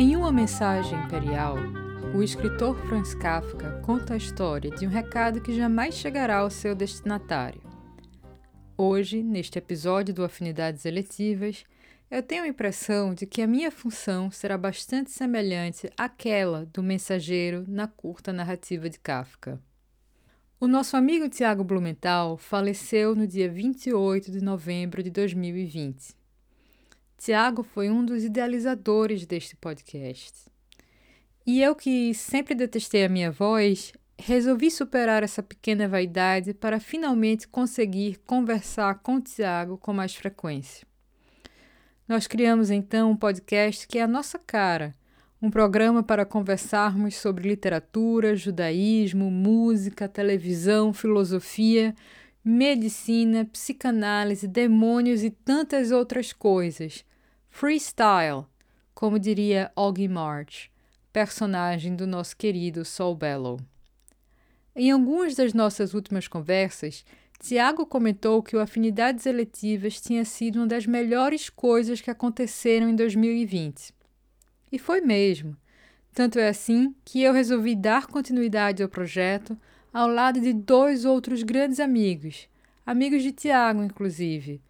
Em uma mensagem imperial, o escritor Franz Kafka conta a história de um recado que jamais chegará ao seu destinatário. Hoje, neste episódio do Afinidades Eletivas, eu tenho a impressão de que a minha função será bastante semelhante àquela do mensageiro na curta narrativa de Kafka. O nosso amigo Tiago Blumenthal faleceu no dia 28 de novembro de 2020. Tiago foi um dos idealizadores deste podcast. E eu, que sempre detestei a minha voz, resolvi superar essa pequena vaidade para finalmente conseguir conversar com Tiago com mais frequência. Nós criamos então um podcast que é a nossa cara, um programa para conversarmos sobre literatura, judaísmo, música, televisão, filosofia, medicina, psicanálise, demônios e tantas outras coisas Freestyle, como diria Augie March, personagem do nosso querido Saul Bellow. Em algumas das nossas últimas conversas, Tiago comentou que o Afinidades Eletivas tinha sido uma das melhores coisas que aconteceram em 2020. E foi mesmo. Tanto é assim que eu resolvi dar continuidade ao projeto ao lado de dois outros grandes amigos, amigos de Tiago, inclusive,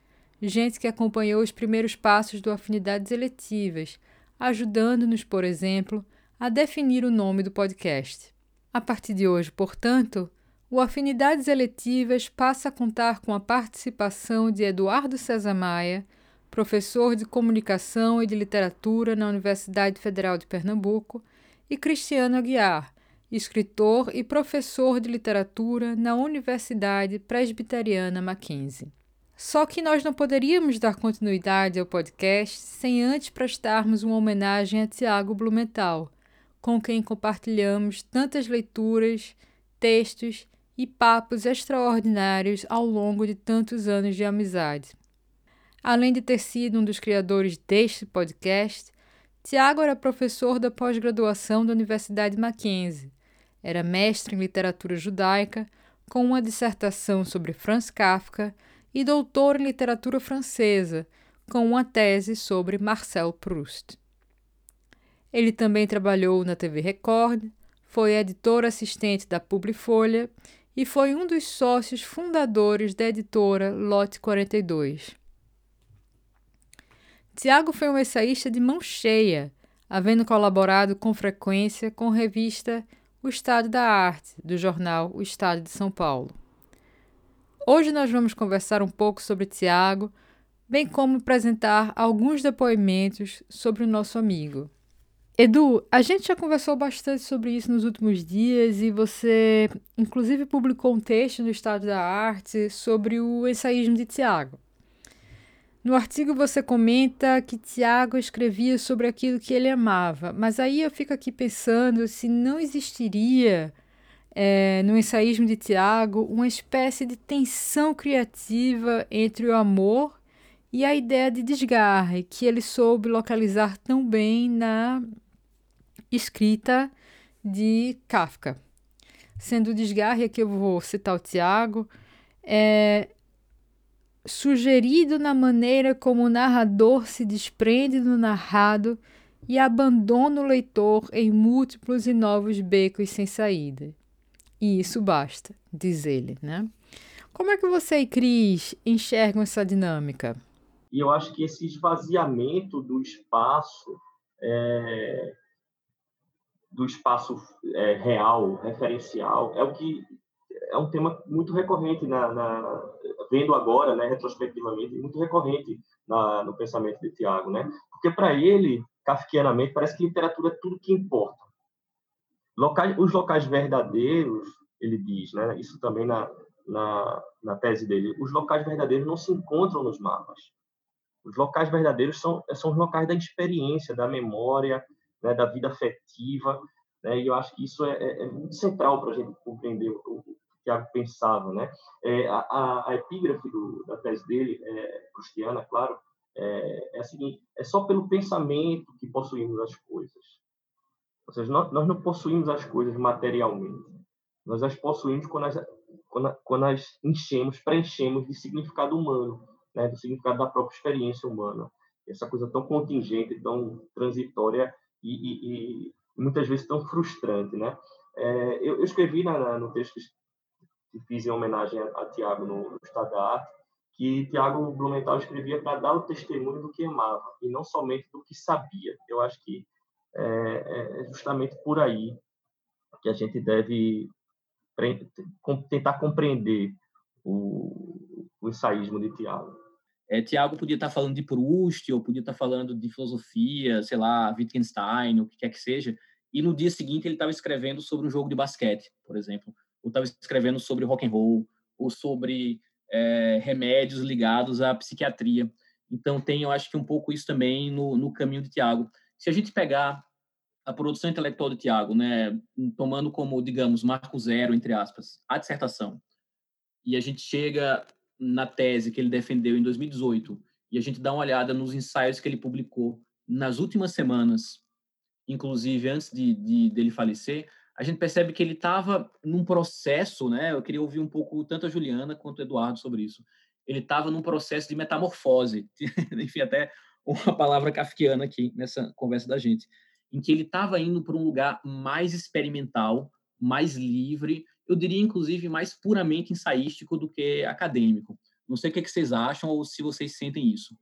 gente que acompanhou os primeiros passos do Afinidades Eletivas, ajudando-nos, por exemplo, a definir o nome do podcast. A partir de hoje, portanto, o Afinidades Eletivas passa a contar com a participação de Eduardo César Maia, professor de Comunicação e de Literatura na Universidade Federal de Pernambuco, e Cristiano Aguiar, escritor e professor de literatura na Universidade Presbiteriana Mackenzie. Só que nós não poderíamos dar continuidade ao podcast sem antes prestarmos uma homenagem a Tiago Blumenthal, com quem compartilhamos tantas leituras, textos e papos extraordinários ao longo de tantos anos de amizade. Além de ter sido um dos criadores deste podcast, Tiago era professor da pós-graduação da Universidade Mackenzie. Era mestre em literatura judaica, com uma dissertação sobre Franz Kafka e doutor em literatura francesa, com uma tese sobre Marcel Proust. Ele também trabalhou na TV Record, foi editor assistente da Publifolha e foi um dos sócios fundadores da editora Lote 42. Tiago foi um ensaísta de mão cheia, havendo colaborado com frequência com a revista O Estado da Arte, do jornal O Estado de São Paulo. Hoje nós vamos conversar um pouco sobre Tiago, bem como apresentar alguns depoimentos sobre o nosso amigo. Edu, a gente já conversou bastante sobre isso nos últimos dias e você, inclusive, publicou um texto no Estado da Arte sobre o ensaísmo de Tiago. No artigo você comenta que Tiago escrevia sobre aquilo que ele amava, mas aí eu fico aqui pensando se não existiria é, no ensaísmo de Tiago, uma espécie de tensão criativa entre o amor e a ideia de desgarre, que ele soube localizar tão bem na escrita de Kafka. Sendo o desgarre, aqui eu vou citar o Tiago, é sugerido na maneira como o narrador se desprende do narrado e abandona o leitor em múltiplos e novos becos sem saída. E isso basta, diz ele, né? Como é que você e Cris enxergam essa dinâmica? E eu acho que esse esvaziamento do espaço, é, do espaço é, real, referencial, é o que é um tema muito recorrente na, na vendo agora, né, retrospectivamente, muito recorrente na, no pensamento de Tiago, né? Porque para ele, kafkianamente, parece que literatura é tudo que importa. Locais, os locais verdadeiros, ele diz, né? Isso também na, na, na tese dele. Os locais verdadeiros não se encontram nos mapas. Os locais verdadeiros são, são os locais da experiência, da memória, né, da vida afetiva, né? E eu acho que isso é, é, é muito central para a gente compreender o, o que Tiago pensava, né? É, a, a, epígrafe do, da tese dele, é, prustiana, claro, é, é a seguinte: é só pelo pensamento que possuímos as coisas. Ou seja, nós, nós não possuímos as coisas materialmente. Nós as possuímos quando as, quando, quando as enchemos, preenchemos de significado humano, né? do significado da própria experiência humana. Essa coisa tão contingente, tão transitória e, e, e muitas vezes tão frustrante, né? É, eu, eu, escrevi na, na, no texto que fiz em homenagem a, a Tiago no, no Estado da Arte, que Tiago Blumenthal escrevia para dar o testemunho do que amava e não somente do que sabia. Eu acho que é, é justamente por aí que a gente deve tentar compreender o, o ensaísmo de Tiago. É, Tiago podia estar falando de Proust, ou podia estar falando de filosofia, sei lá, Wittgenstein, o que quer que seja, e no dia seguinte ele estava escrevendo sobre um jogo de basquete, por exemplo, ou estava escrevendo sobre rock and roll, ou sobre é, remédios ligados à psiquiatria. Então tem, eu acho que um pouco isso também no, no caminho de Tiago. Se a gente pegar a produção intelectual de Tiago, né, tomando como, digamos, marco zero, entre aspas, a dissertação, e a gente chega na tese que ele defendeu em 2018 e a gente dá uma olhada nos ensaios que ele publicou nas últimas semanas, inclusive antes de, de dele falecer, a gente percebe que ele estava num processo, né? Eu queria ouvir um pouco tanto a Juliana quanto o Eduardo sobre isso. Ele estava num processo de metamorfose, enfim, até uma palavra kafkiana aqui nessa conversa da gente, em que ele estava indo para um lugar mais experimental, mais livre, eu diria inclusive mais puramente ensaístico do que acadêmico. Não sei o que, vocês acham ou se vocês sentem isso.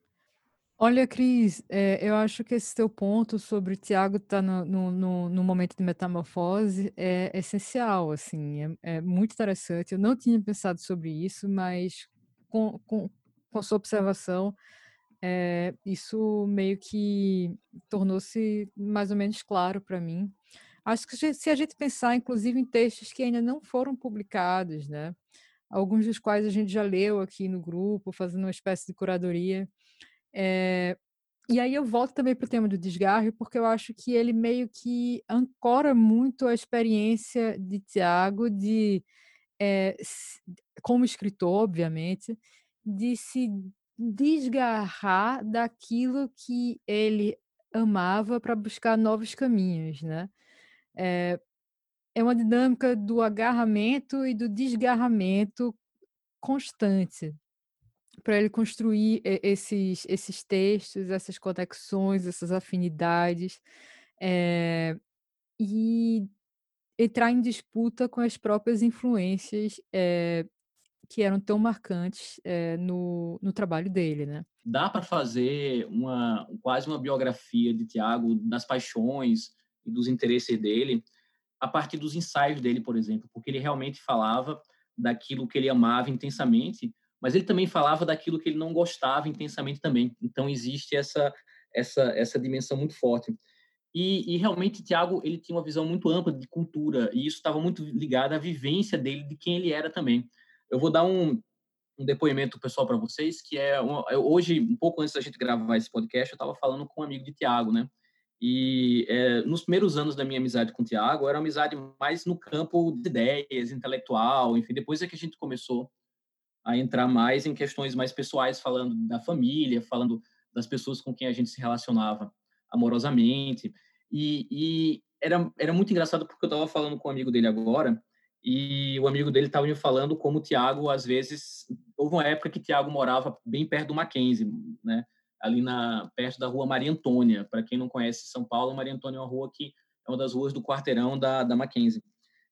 Olha, Cris, é, eu acho que esse teu ponto sobre o Tiago estar tá no, no, no, momento de metamorfose é essencial, assim, é, é, muito interessante. Eu não tinha pensado sobre isso, mas com, com, com a sua observação, é, isso meio que tornou-se mais ou menos claro para mim. Acho que se a gente pensar, inclusive, em textos que ainda não foram publicados, né? Alguns dos quais a gente já leu aqui no grupo, fazendo uma espécie de curadoria. É, e aí eu volto também para o tema do desgarre, porque eu acho que ele meio que ancora muito a experiência de Tiago de, é, como escritor, obviamente, de se desgarrar daquilo que ele amava para buscar novos caminhos, né? É, é uma dinâmica do agarramento e do desgarramento constante para ele construir esses, esses textos, essas conexões, essas afinidades, é, e entrar em disputa com as próprias influências é, que eram tão marcantes é, no, no trabalho dele, né? Dá para fazer uma quase uma biografia de Tiago das paixões, e dos interesses dele a partir dos ensaios dele, por exemplo, porque ele realmente falava daquilo que ele amava intensamente, mas ele também falava daquilo que ele não gostava intensamente também. Então existe essa essa essa dimensão muito forte. E, e realmente Tiago ele tinha uma visão muito ampla de cultura e isso estava muito ligado à vivência dele de quem ele era também. Eu vou dar um, um depoimento pessoal para vocês que é hoje um pouco antes da gente gravar esse podcast eu estava falando com um amigo de Tiago, né? E é, nos primeiros anos da minha amizade com o Tiago, era uma amizade mais no campo de ideias, intelectual, enfim. Depois é que a gente começou a entrar mais em questões mais pessoais, falando da família, falando das pessoas com quem a gente se relacionava amorosamente. E, e era, era muito engraçado porque eu estava falando com um amigo dele agora, e o amigo dele estava me falando como o Tiago, às vezes, houve uma época que o Tiago morava bem perto do Mackenzie, né? ali na perto da rua Maria Antônia. Para quem não conhece São Paulo, Maria Antônia é uma rua que é uma das ruas do quarteirão da, da Mackenzie.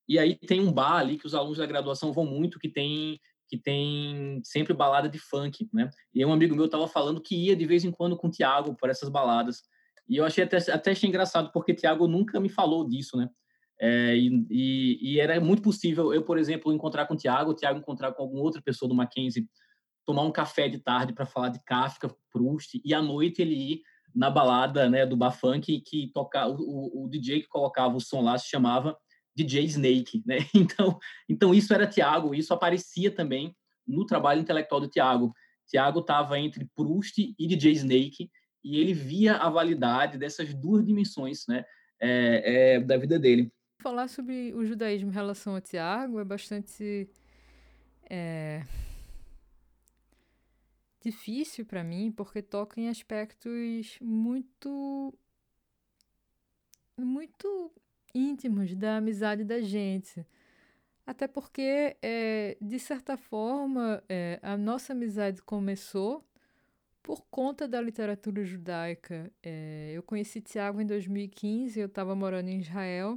E aí tem um bar ali que os alunos da graduação vão muito, que tem que tem sempre balada de funk, né? E um amigo meu estava falando que ia de vez em quando com o Tiago por essas baladas. E eu achei até, até achei engraçado, porque o Tiago nunca me falou disso, né? É, e, e, era muito possível eu, por exemplo, encontrar com o Tiago, o Tiago encontrar com alguma outra pessoa do Mackenzie tomar um café de tarde para falar de Kafka, Proust, e à noite ele ir na balada né, do Bafunk, que toca, o, o, DJ que colocava o som lá se chamava DJ Snake. Né? Então, então isso era Tiago, isso aparecia também no trabalho intelectual do Tiago. Tiago estava entre Proust e DJ Snake, e ele via a validade dessas duas dimensões né, é, é, da vida dele. Falar sobre o judaísmo em relação a Tiago é bastante. É difícil para mim porque toca em aspectos muito muito íntimos da amizade da gente. Até porque, é, de certa forma, é, a nossa amizade começou por conta da literatura judaica. É, eu conheci Tiago em 2015, eu estava morando em Israel.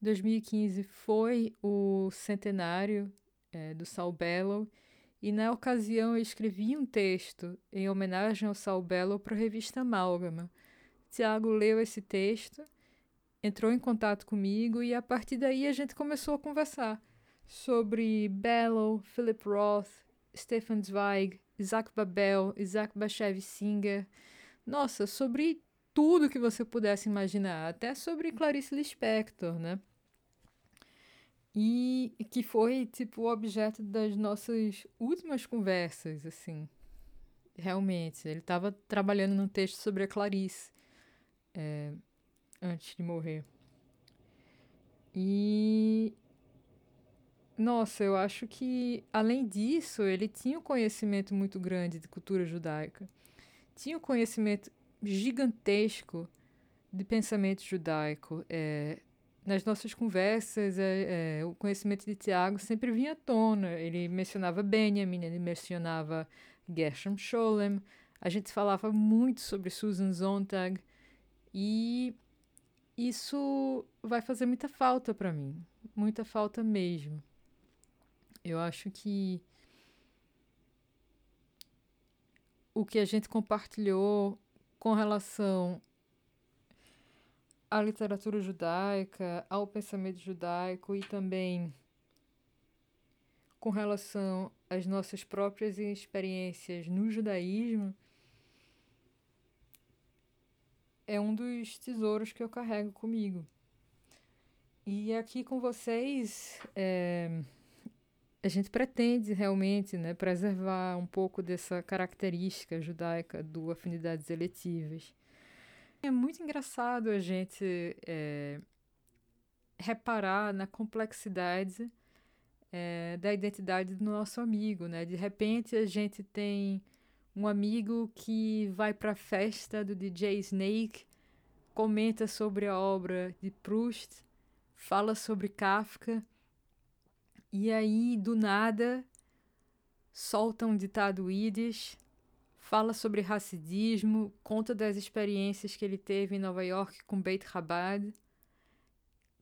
2015 foi o centenário é, do Saul Bellow, e na ocasião eu escrevi um texto em homenagem ao Saul Bellow para a revista Amálgama. Tiago leu esse texto, entrou em contato comigo e a partir daí a gente começou a conversar sobre Bellow, Philip Roth, Stefan Zweig, Isaac Babel, Isaac Bashev Singer. Nossa, sobre tudo que você pudesse imaginar, até sobre Clarice Lispector, né? E que foi, tipo, o objeto das nossas últimas conversas, assim. Realmente, ele estava trabalhando num texto sobre a Clarice é, antes de morrer. E nossa, eu acho que, além disso, ele tinha um conhecimento muito grande de cultura judaica. Tinha um conhecimento gigantesco de pensamento judaico. É, nas nossas conversas, é, é, o conhecimento de Tiago sempre vinha à tona. Ele mencionava Benjamin, ele mencionava Gershom Scholem. A gente falava muito sobre Susan Sontag. E isso vai fazer muita falta para mim. Muita falta mesmo. Eu acho que o que a gente compartilhou com relação à literatura judaica, ao pensamento judaico e também com relação às nossas próprias experiências no judaísmo é um dos tesouros que eu carrego comigo. E aqui com vocês, é, a gente pretende realmente né, preservar um pouco dessa característica judaica do afinidades eletivas. É muito engraçado a gente é, reparar na complexidade é, da identidade do nosso amigo, né? De repente a gente tem um amigo que vai para a festa do DJ Snake, comenta sobre a obra de Proust, fala sobre Kafka e aí, do nada, solta um ditado ídis, fala sobre racidismo, conta das experiências que ele teve em Nova York com Beit Rabad,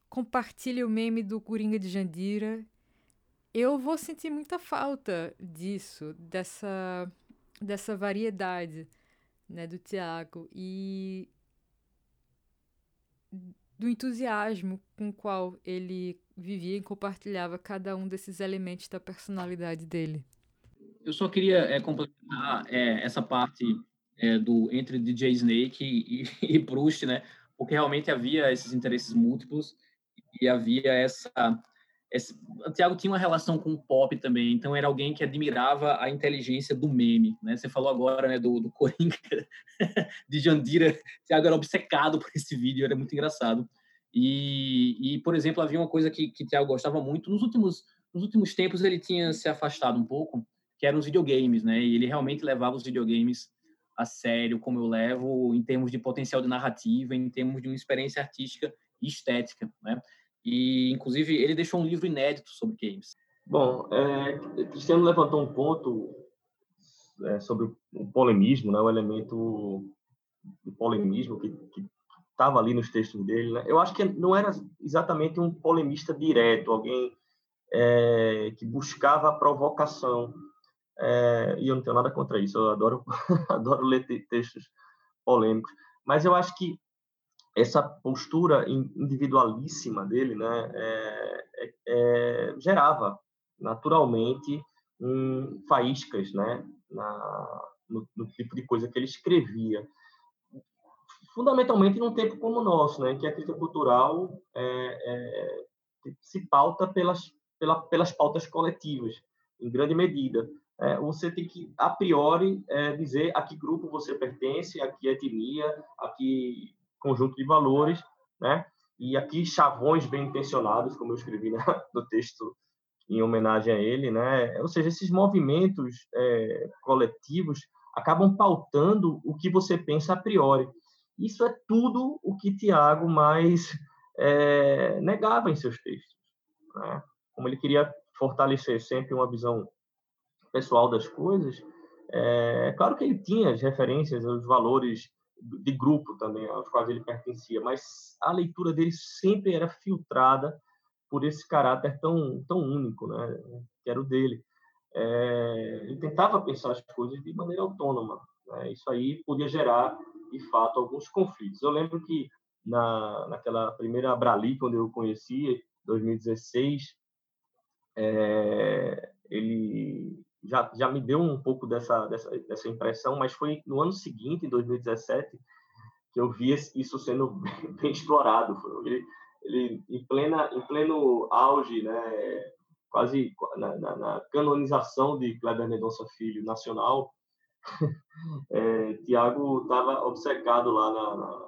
compartilha o meme do Coringa de Jandira. Eu vou sentir muita falta disso, dessa, dessa variedade né, do Tiago e do entusiasmo com o qual ele vivia e compartilhava cada um desses elementos da personalidade dele. Eu só queria é, complementar é, essa parte é, do entre DJ Snake e, e, e Proust, né? Porque realmente havia esses interesses múltiplos e havia essa esse, o Tiago tinha uma relação com o pop também, então era alguém que admirava a inteligência do meme, né? Você falou agora, né, do, do Coringa de Jandira, Tiago era obcecado por esse vídeo, era muito engraçado. E, e, por exemplo, havia uma coisa que, que Thiago gostava muito. Nos últimos, nos últimos tempos, ele tinha se afastado um pouco, que eram os videogames, né? E ele realmente levava os videogames a sério, como eu levo, em termos de potencial de narrativa, em termos de uma experiência artística e estética, né? E, inclusive, ele deixou um livro inédito sobre games. Bom, é, Cristiano levantou um ponto é, sobre o polemismo, né? O elemento do polemismo que, que estava ali nos textos dele. Né? Eu acho que não era exatamente um polemista direto, alguém é, que buscava a provocação. É, e eu não tenho nada contra isso, eu adoro, adoro ler textos polêmicos. Mas eu acho que essa postura individualíssima dele né, é, é, é, gerava naturalmente um, faíscas né, na, no, no tipo de coisa que ele escrevia fundamentalmente num tempo como o nosso, né, que a crítica cultural é, é, se pauta pelas, pela, pelas pautas coletivas, em grande medida. É, você tem que, a priori, é, dizer a que grupo você pertence, a que etnia, a que conjunto de valores, né? E aqui chavões bem intencionados, como eu escrevi né, no texto em homenagem a ele, né? Ou seja, esses movimentos é, coletivos acabam pautando o que você pensa a priori. Isso é tudo o que Tiago mais é, negava em seus textos. Né? Como ele queria fortalecer sempre uma visão pessoal das coisas, É, claro que ele tinha as referências, os valores de grupo também aos quais ele pertencia, mas a leitura dele sempre era filtrada por esse caráter tão tão único, né, que era o dele. É, ele tentava pensar as coisas de maneira autônoma. Né? Isso aí podia gerar, de fato, alguns conflitos. Eu lembro que na naquela primeira Abrali, quando eu conheci, 2016, é, ele já, já me deu um pouco dessa, dessa, dessa impressão, mas foi no ano seguinte, em 2017, que eu vi isso sendo bem, bem explorado. Ele, ele em, plena, em pleno auge, né, quase na, na, na canonização de Kleber Mendonça Filho nacional, é, Tiago estava obcecado lá na, na,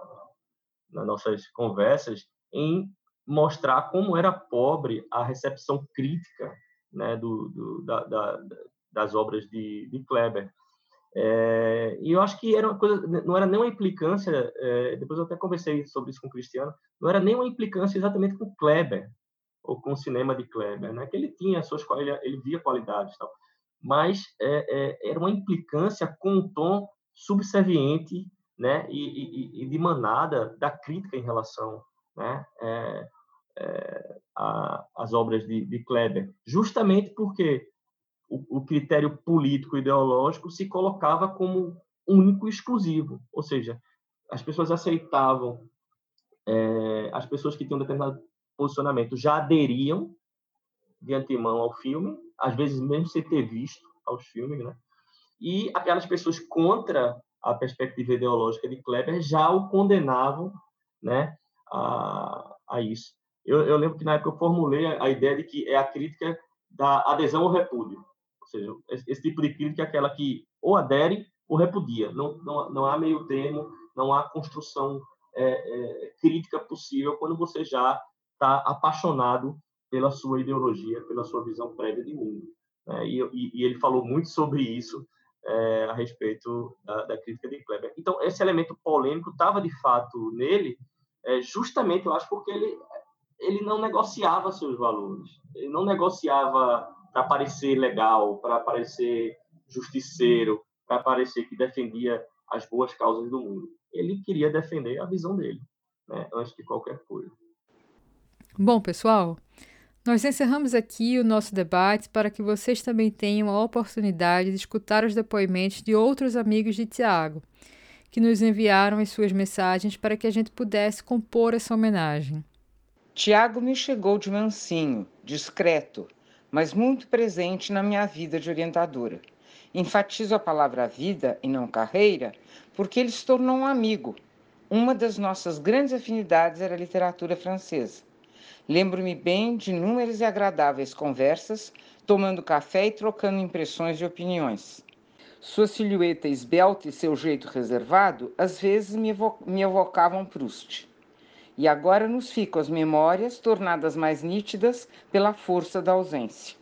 nas nossas conversas em mostrar como era pobre a recepção crítica né, do, do da, da, das obras de, de Kleber. É, e eu acho que era uma coisa, não era nem uma implicância, é, depois eu até conversei sobre isso com o Cristiano, não era nem uma implicância exatamente com Kleber, ou com o cinema de Kleber, né? que ele tinha suas ele, ele via qualidades tal, mas é, é, era uma implicância com um tom subserviente né? e, e, e de manada da crítica em relação né? É, é, as obras de, de, Kleber, justamente porque o, o critério político ideológico se colocava como único e exclusivo, ou seja, as pessoas aceitavam, é, as pessoas que tinham determinado posicionamento já aderiam de antemão ao filme, às vezes mesmo sem ter visto aos filmes, né? E aquelas pessoas contra a perspectiva ideológica de Kleber já o condenavam, né, a, a isso. Eu, eu, lembro que na época eu formulei a, a, ideia de que é a crítica da adesão ao repúdio. Ou seja, esse, esse, tipo de crítica é aquela que ou adere ou repudia. Não, não, não há meio termo, não há construção é, é, crítica possível quando você já está apaixonado pela sua ideologia, pela sua visão prévia de mundo. Né? E, e, e, ele falou muito sobre isso é, a respeito da, da, crítica de Kleber. Então, esse elemento polêmico estava, de fato, nele, é, justamente, eu acho, porque ele ele não negociava seus valores. Ele não negociava para parecer legal, para parecer justiceiro, para parecer que defendia as boas causas do mundo. Ele queria defender a visão dele, né, antes de qualquer coisa. Bom, pessoal, nós encerramos aqui o nosso debate para que vocês também tenham a oportunidade de escutar os depoimentos de outros amigos de Tiago, que nos enviaram as suas mensagens para que a gente pudesse compor essa homenagem. Tiago me chegou de mansinho, discreto, mas muito presente na minha vida de orientadora. Enfatizo a palavra vida e não carreira, porque ele se tornou um amigo. Uma das nossas grandes afinidades era a literatura francesa. Lembro-me bem de inúmeras e agradáveis conversas, tomando café e trocando impressões e opiniões. Sua silhueta esbelta e seu jeito reservado às vezes me, evo me evocavam Proust. E agora nos ficam as memórias tornadas mais nítidas pela força da ausência.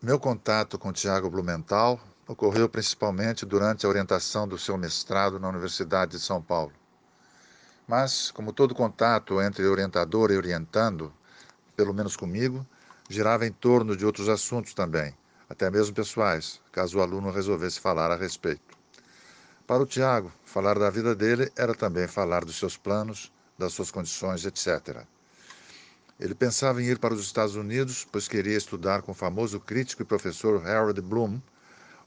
Meu contato com Tiago Blumenthal ocorreu principalmente durante a orientação do seu mestrado na Universidade de São Paulo. Mas, como todo contato entre orientador e orientando, pelo menos comigo, girava em torno de outros assuntos também, até mesmo pessoais, caso o aluno resolvesse falar a respeito. Para o Tiago, falar da vida dele era também falar dos seus planos, das suas condições, etc. Ele pensava em ir para os Estados Unidos, pois queria estudar com o famoso crítico e professor Harold Bloom,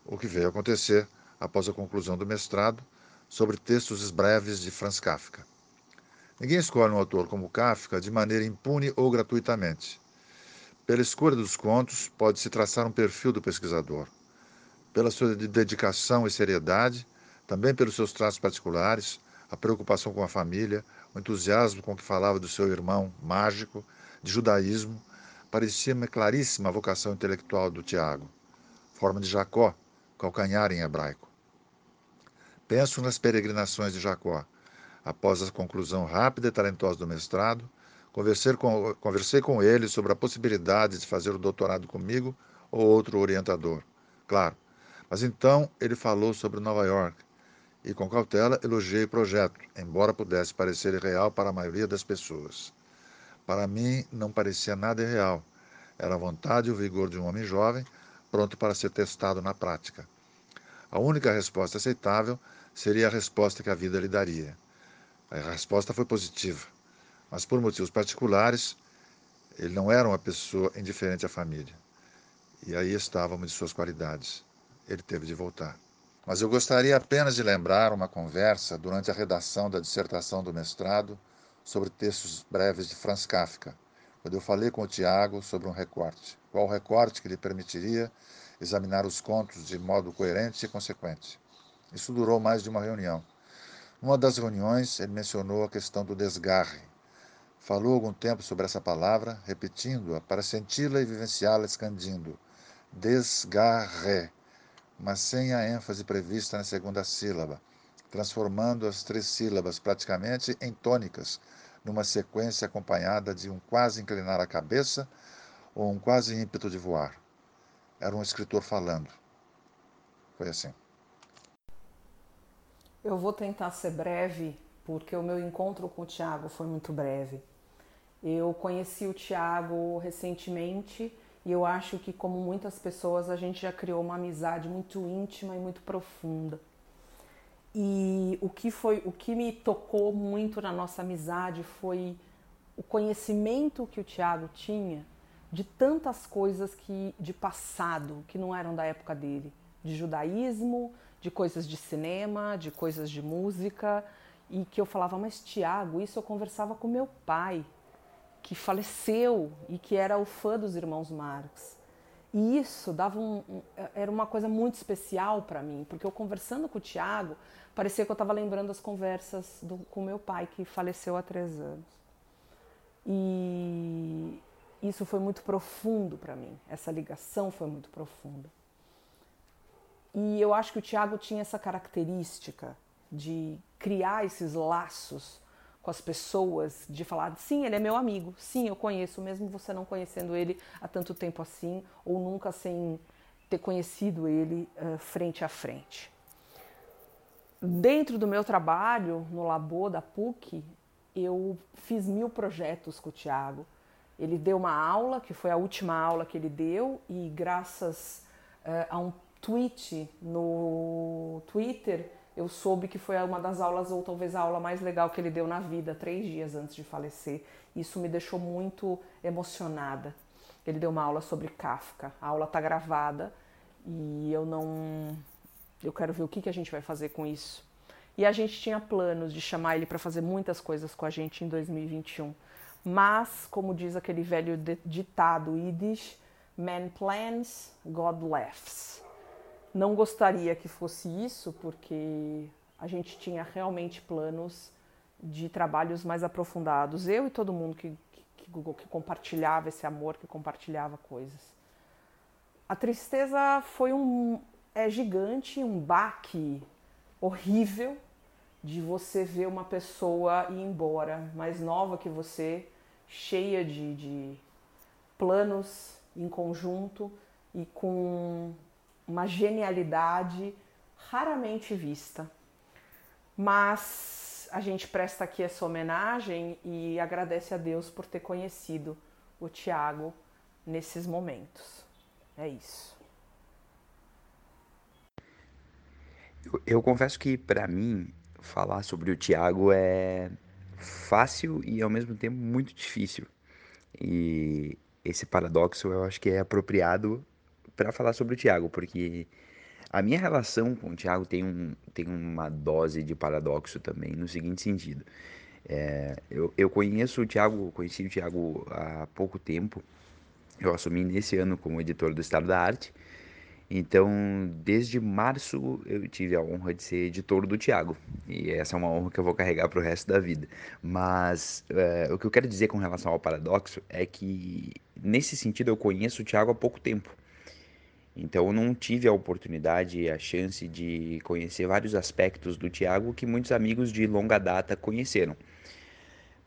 o que veio acontecer após a conclusão do mestrado sobre textos breves de Franz Kafka. Ninguém escolhe um autor como Kafka de maneira impune ou gratuitamente. Pela escolha dos contos, pode-se traçar um perfil do pesquisador. Pela sua dedicação e seriedade, também pelos seus traços particulares, a preocupação com a família, o entusiasmo com que falava do seu irmão mágico, de judaísmo, parecia-me claríssima a vocação intelectual do Tiago, forma de Jacó, calcanhar em hebraico. Penso nas peregrinações de Jacó. Após a conclusão rápida e talentosa do mestrado, conversei com, conversei com ele sobre a possibilidade de fazer o doutorado comigo ou outro orientador. Claro, mas então ele falou sobre Nova York, e, com cautela, elogiei o projeto, embora pudesse parecer irreal para a maioria das pessoas. Para mim, não parecia nada irreal. Era a vontade e o vigor de um homem jovem, pronto para ser testado na prática. A única resposta aceitável seria a resposta que a vida lhe daria. A resposta foi positiva, mas por motivos particulares, ele não era uma pessoa indiferente à família. E aí estavam de suas qualidades. Ele teve de voltar. Mas eu gostaria apenas de lembrar uma conversa durante a redação da dissertação do mestrado sobre textos breves de Franz Kafka, quando eu falei com o Tiago sobre um recorte. Qual recorte que lhe permitiria examinar os contos de modo coerente e consequente. Isso durou mais de uma reunião. Numa das reuniões, ele mencionou a questão do desgarre. Falou algum tempo sobre essa palavra, repetindo-a para senti-la e vivenciá-la escandindo. Desgarre, mas sem a ênfase prevista na segunda sílaba, transformando as três sílabas praticamente em tônicas, numa sequência acompanhada de um quase inclinar a cabeça ou um quase ímpeto de voar. Era um escritor falando. Foi assim. Eu vou tentar ser breve, porque o meu encontro com o Tiago foi muito breve. Eu conheci o Tiago recentemente e eu acho que, como muitas pessoas, a gente já criou uma amizade muito íntima e muito profunda. E o que foi, o que me tocou muito na nossa amizade foi o conhecimento que o Tiago tinha de tantas coisas que de passado que não eram da época dele, de judaísmo, de coisas de cinema, de coisas de música, e que eu falava, mas Tiago, isso eu conversava com meu pai, que faleceu e que era o fã dos irmãos Marx. E isso dava um, um era uma coisa muito especial para mim, porque eu conversando com o Tiago, parecia que eu estava lembrando as conversas do, com meu pai, que faleceu há três anos. E isso foi muito profundo para mim, essa ligação foi muito profunda. E eu acho que o Tiago tinha essa característica de criar esses laços com as pessoas, de falar, sim, ele é meu amigo, sim, eu conheço, mesmo você não conhecendo ele há tanto tempo assim, ou nunca sem ter conhecido ele uh, frente a frente. Dentro do meu trabalho no Labo da PUC, eu fiz mil projetos com o Tiago. Ele deu uma aula, que foi a última aula que ele deu, e graças uh, a um tweet no Twitter, eu soube que foi uma das aulas, ou talvez a aula mais legal que ele deu na vida, três dias antes de falecer. Isso me deixou muito emocionada. Ele deu uma aula sobre Kafka. A aula está gravada e eu não. Eu quero ver o que, que a gente vai fazer com isso. E a gente tinha planos de chamar ele para fazer muitas coisas com a gente em 2021. Mas, como diz aquele velho ditado Yiddish, man plans, God laughs. Não gostaria que fosse isso, porque a gente tinha realmente planos de trabalhos mais aprofundados. Eu e todo mundo que, que, que compartilhava esse amor, que compartilhava coisas. A tristeza foi um é gigante, um baque horrível de você ver uma pessoa ir embora, mais nova que você, cheia de, de planos em conjunto e com uma genialidade raramente vista. Mas a gente presta aqui essa homenagem e agradece a Deus por ter conhecido o Tiago nesses momentos. É isso. Eu, eu confesso que para mim falar sobre o Tiago é fácil e ao mesmo tempo muito difícil. E esse paradoxo eu acho que é apropriado para falar sobre o Tiago, porque a minha relação com o Tiago tem, um, tem uma dose de paradoxo também, no seguinte sentido. É, eu, eu conheço o Tiago, conheci o Tiago há pouco tempo, eu assumi nesse ano como editor do Estado da Arte, então desde março eu tive a honra de ser editor do Tiago, e essa é uma honra que eu vou carregar para o resto da vida. Mas é, o que eu quero dizer com relação ao paradoxo é que, nesse sentido, eu conheço o Tiago há pouco tempo. Então eu não tive a oportunidade a chance de conhecer vários aspectos do Tiago que muitos amigos de longa data conheceram.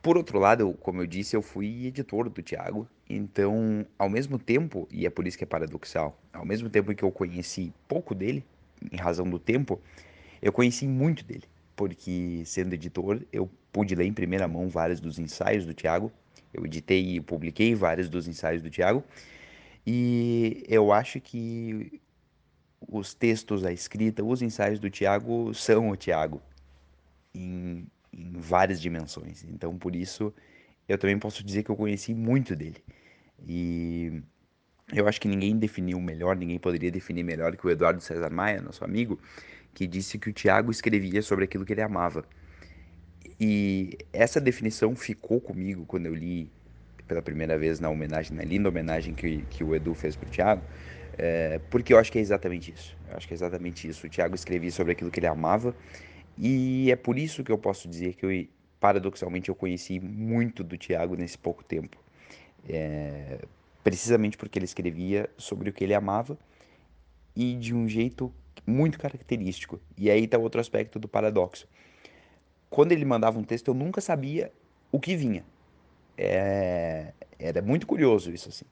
Por outro lado, como eu disse, eu fui editor do Tiago, então, ao mesmo tempo, e é por isso que é paradoxal, ao mesmo tempo que eu conheci pouco dele, em razão do tempo, eu conheci muito dele, porque sendo editor, eu pude ler em primeira mão vários dos ensaios do Tiago, eu editei e publiquei vários dos ensaios do Tiago, e eu acho que os textos, a escrita, os ensaios do Tiago são o Tiago em, em várias dimensões. Então, por isso, eu também posso dizer que eu conheci muito dele. E eu acho que ninguém definiu melhor, ninguém poderia definir melhor que o Eduardo César Maia, nosso amigo, que disse que o Tiago escrevia sobre aquilo que ele amava. E essa definição ficou comigo quando eu li pela primeira vez na homenagem, na linda homenagem que, que o Edu fez para o Tiago, é, porque eu acho que é exatamente isso. Eu acho que é exatamente isso. O Tiago escrevia sobre aquilo que ele amava e é por isso que eu posso dizer que eu, paradoxalmente eu conheci muito do Tiago nesse pouco tempo. É, precisamente porque ele escrevia sobre o que ele amava e de um jeito muito característico. E aí está outro aspecto do paradoxo. Quando ele mandava um texto, eu nunca sabia o que vinha. É, era muito curioso isso assim.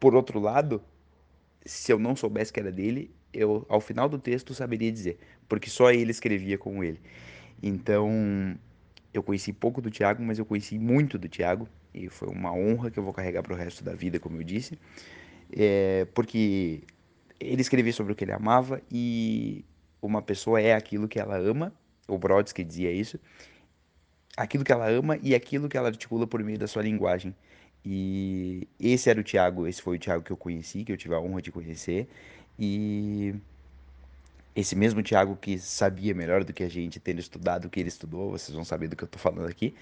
Por outro lado, se eu não soubesse que era dele, eu ao final do texto saberia dizer, porque só ele escrevia com ele. Então, eu conheci pouco do Tiago, mas eu conheci muito do Tiago e foi uma honra que eu vou carregar para o resto da vida, como eu disse, é, porque ele escrevia sobre o que ele amava e uma pessoa é aquilo que ela ama, o Brodsky dizia isso, aquilo que ela ama e aquilo que ela articula por meio da sua linguagem. E esse era o Tiago, esse foi o Tiago que eu conheci, que eu tive a honra de conhecer. E esse mesmo Tiago que sabia melhor do que a gente, tendo estudado o que ele estudou, vocês vão saber do que eu estou falando aqui,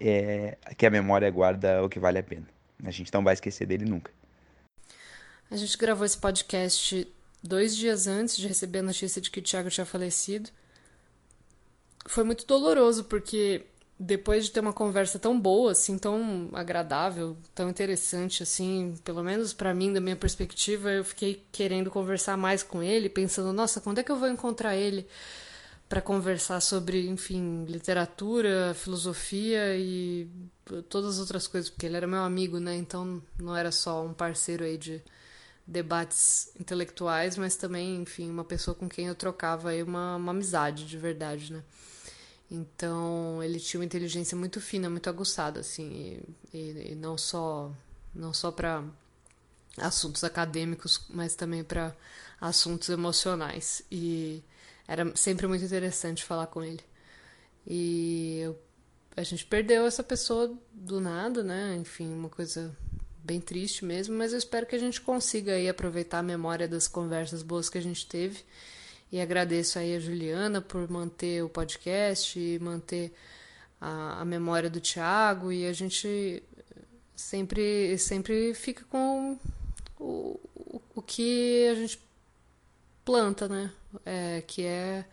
é que a memória guarda o que vale a pena. A gente não vai esquecer dele nunca. A gente gravou esse podcast dois dias antes de receber a notícia de que o Tiago tinha falecido. Foi muito doloroso, porque depois de ter uma conversa tão boa, assim, tão agradável, tão interessante, assim, pelo menos para mim, da minha perspectiva, eu fiquei querendo conversar mais com ele, pensando, nossa, quando é que eu vou encontrar ele para conversar sobre, enfim, literatura, filosofia e todas as outras coisas, porque ele era meu amigo, né? Então não era só um parceiro aí de debates intelectuais, mas também, enfim, uma pessoa com quem eu trocava aí uma, uma amizade de verdade, né? Então ele tinha uma inteligência muito fina, muito aguçada, assim, e, e, e não só não só para assuntos acadêmicos, mas também para assuntos emocionais. E era sempre muito interessante falar com ele. E eu, a gente perdeu essa pessoa do nada, né? Enfim, uma coisa bem triste mesmo, mas eu espero que a gente consiga aí aproveitar a memória das conversas boas que a gente teve e agradeço aí a Juliana por manter o podcast e manter a, a memória do Tiago. E a gente sempre, sempre fica com o, o, o que a gente planta, né? É, que é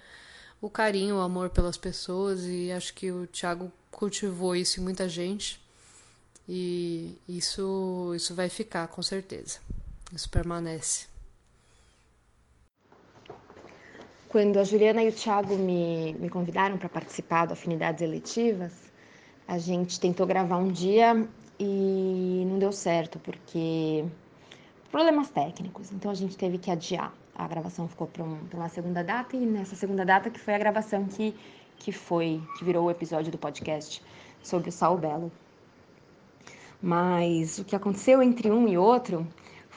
o carinho, o amor pelas pessoas. E acho que o Tiago cultivou isso em muita gente. E isso, isso vai ficar, com certeza. Isso permanece. Quando a Juliana e o Thiago me, me convidaram para participar do Afinidades Eletivas, a gente tentou gravar um dia e não deu certo, porque problemas técnicos. Então a gente teve que adiar. A gravação ficou para um, uma segunda data e nessa segunda data que foi a gravação que, que foi, que virou o episódio do podcast sobre o Sal Belo. Mas o que aconteceu entre um e outro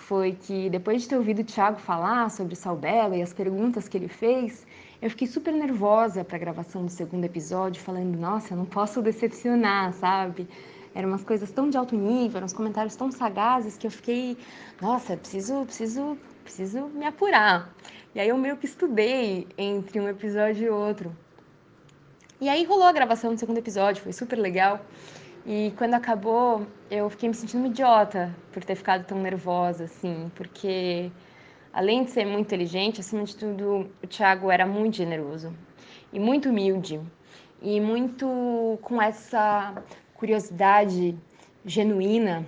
foi que depois de ter ouvido o Thiago falar sobre o Salbella e as perguntas que ele fez, eu fiquei super nervosa para a gravação do segundo episódio, falando, nossa, eu não posso decepcionar, sabe? Eram umas coisas tão de alto nível, uns comentários tão sagazes que eu fiquei, nossa, preciso, preciso, preciso me apurar. E aí eu meio que estudei entre um episódio e outro. E aí rolou a gravação do segundo episódio, foi super legal. E quando acabou, eu fiquei me sentindo uma idiota por ter ficado tão nervosa, assim, porque além de ser muito inteligente, acima de tudo, o Thiago era muito generoso e muito humilde e muito com essa curiosidade genuína,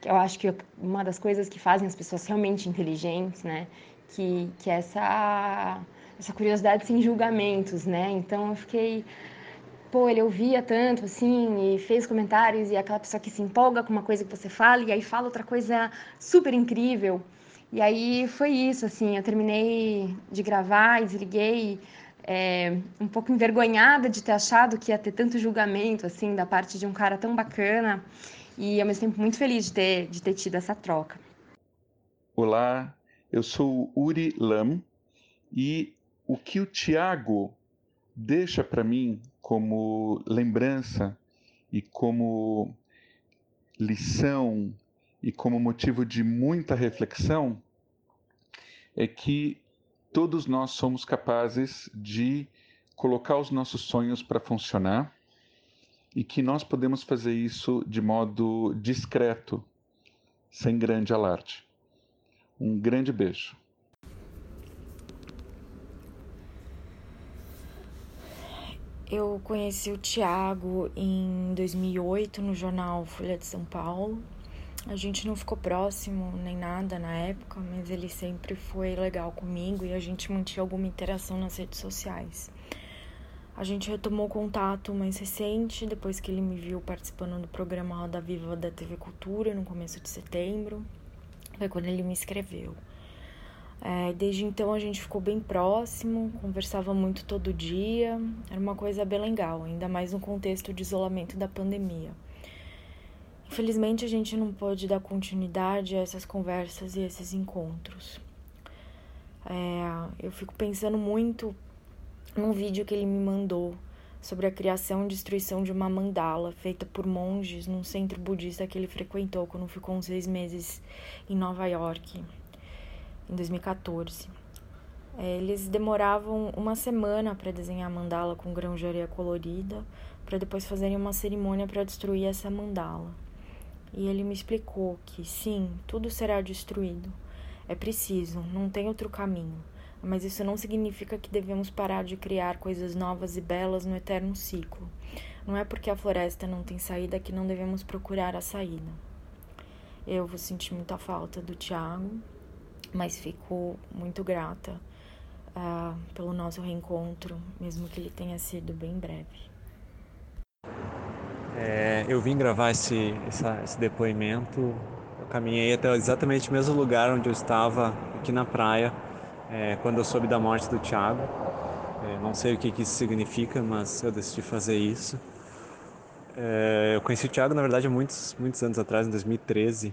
que eu acho que é uma das coisas que fazem as pessoas realmente inteligentes, né? Que, que é essa, essa curiosidade sem julgamentos, né? Então eu fiquei pô, ele ouvia tanto, assim, e fez comentários, e aquela pessoa que se empolga com uma coisa que você fala, e aí fala outra coisa super incrível. E aí foi isso, assim, eu terminei de gravar e desliguei é, um pouco envergonhada de ter achado que ia ter tanto julgamento, assim, da parte de um cara tão bacana, e ao mesmo tempo muito feliz de ter, de ter tido essa troca. Olá, eu sou Uri Lam, E o que o Tiago deixa para mim como lembrança e como lição e como motivo de muita reflexão é que todos nós somos capazes de colocar os nossos sonhos para funcionar e que nós podemos fazer isso de modo discreto, sem grande alarde. Um grande beijo. Eu conheci o Tiago em 2008 no jornal Folha de São Paulo. A gente não ficou próximo nem nada na época, mas ele sempre foi legal comigo e a gente mantinha alguma interação nas redes sociais. A gente retomou contato mais recente, depois que ele me viu participando do programa Roda Viva da TV Cultura no começo de setembro. Foi quando ele me escreveu. É, desde então a gente ficou bem próximo, conversava muito todo dia, era uma coisa bem legal, ainda mais no contexto de isolamento da pandemia. Infelizmente a gente não pôde dar continuidade a essas conversas e esses encontros. É, eu fico pensando muito num vídeo que ele me mandou sobre a criação e destruição de uma mandala feita por monges num centro budista que ele frequentou quando ficou uns seis meses em Nova York em 2014. É, eles demoravam uma semana para desenhar a mandala com grão de areia colorida, para depois fazerem uma cerimônia para destruir essa mandala. E ele me explicou que sim, tudo será destruído. É preciso, não tem outro caminho. Mas isso não significa que devemos parar de criar coisas novas e belas no eterno ciclo. Não é porque a floresta não tem saída que não devemos procurar a saída. Eu vou sentir muita falta do Tiago, mas fico muito grata uh, pelo nosso reencontro, mesmo que ele tenha sido bem breve. É, eu vim gravar esse, essa, esse depoimento, eu caminhei até exatamente o mesmo lugar onde eu estava aqui na praia é, quando eu soube da morte do Tiago. É, não sei o que, que, isso significa, mas eu decidi fazer isso. É, eu conheci o Tiago, na verdade, há muitos, muitos anos atrás, em 2013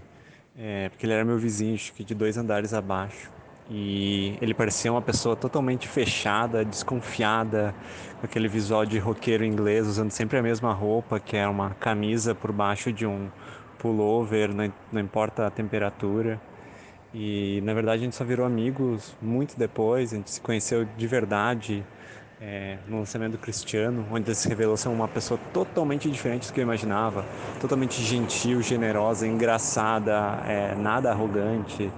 é, porque ele era meu vizinho, acho que de dois andares abaixo. E ele parecia uma pessoa totalmente fechada, desconfiada, com aquele visual de roqueiro inglês, usando sempre a mesma roupa, que é uma camisa por baixo de um pullover, não, não importa a temperatura. E na verdade a gente só virou amigos muito depois, a gente se conheceu de verdade é, no lançamento do Cristiano, onde ele se revelou ser uma pessoa totalmente diferente do que eu imaginava, totalmente gentil, generosa, engraçada, é, nada arrogante,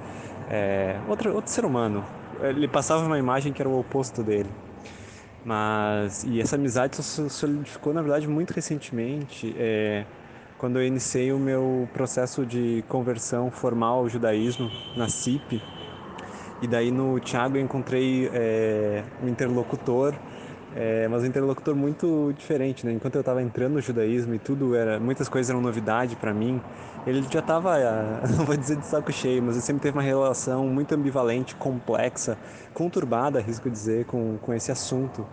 é, outro, outro ser humano. Ele passava uma imagem que era o oposto dele. Mas, e essa amizade só solidificou, na verdade, muito recentemente, é, quando eu iniciei o meu processo de conversão formal ao judaísmo na CIP. E daí no Tiago eu encontrei é, um interlocutor é, mas um interlocutor muito diferente, né? Enquanto eu estava entrando no judaísmo e tudo era, muitas coisas eram novidade para mim, ele já estava, não vou dizer de saco cheio, mas ele sempre teve uma relação muito ambivalente, complexa, conturbada, arrisco dizer, com, com esse assunto.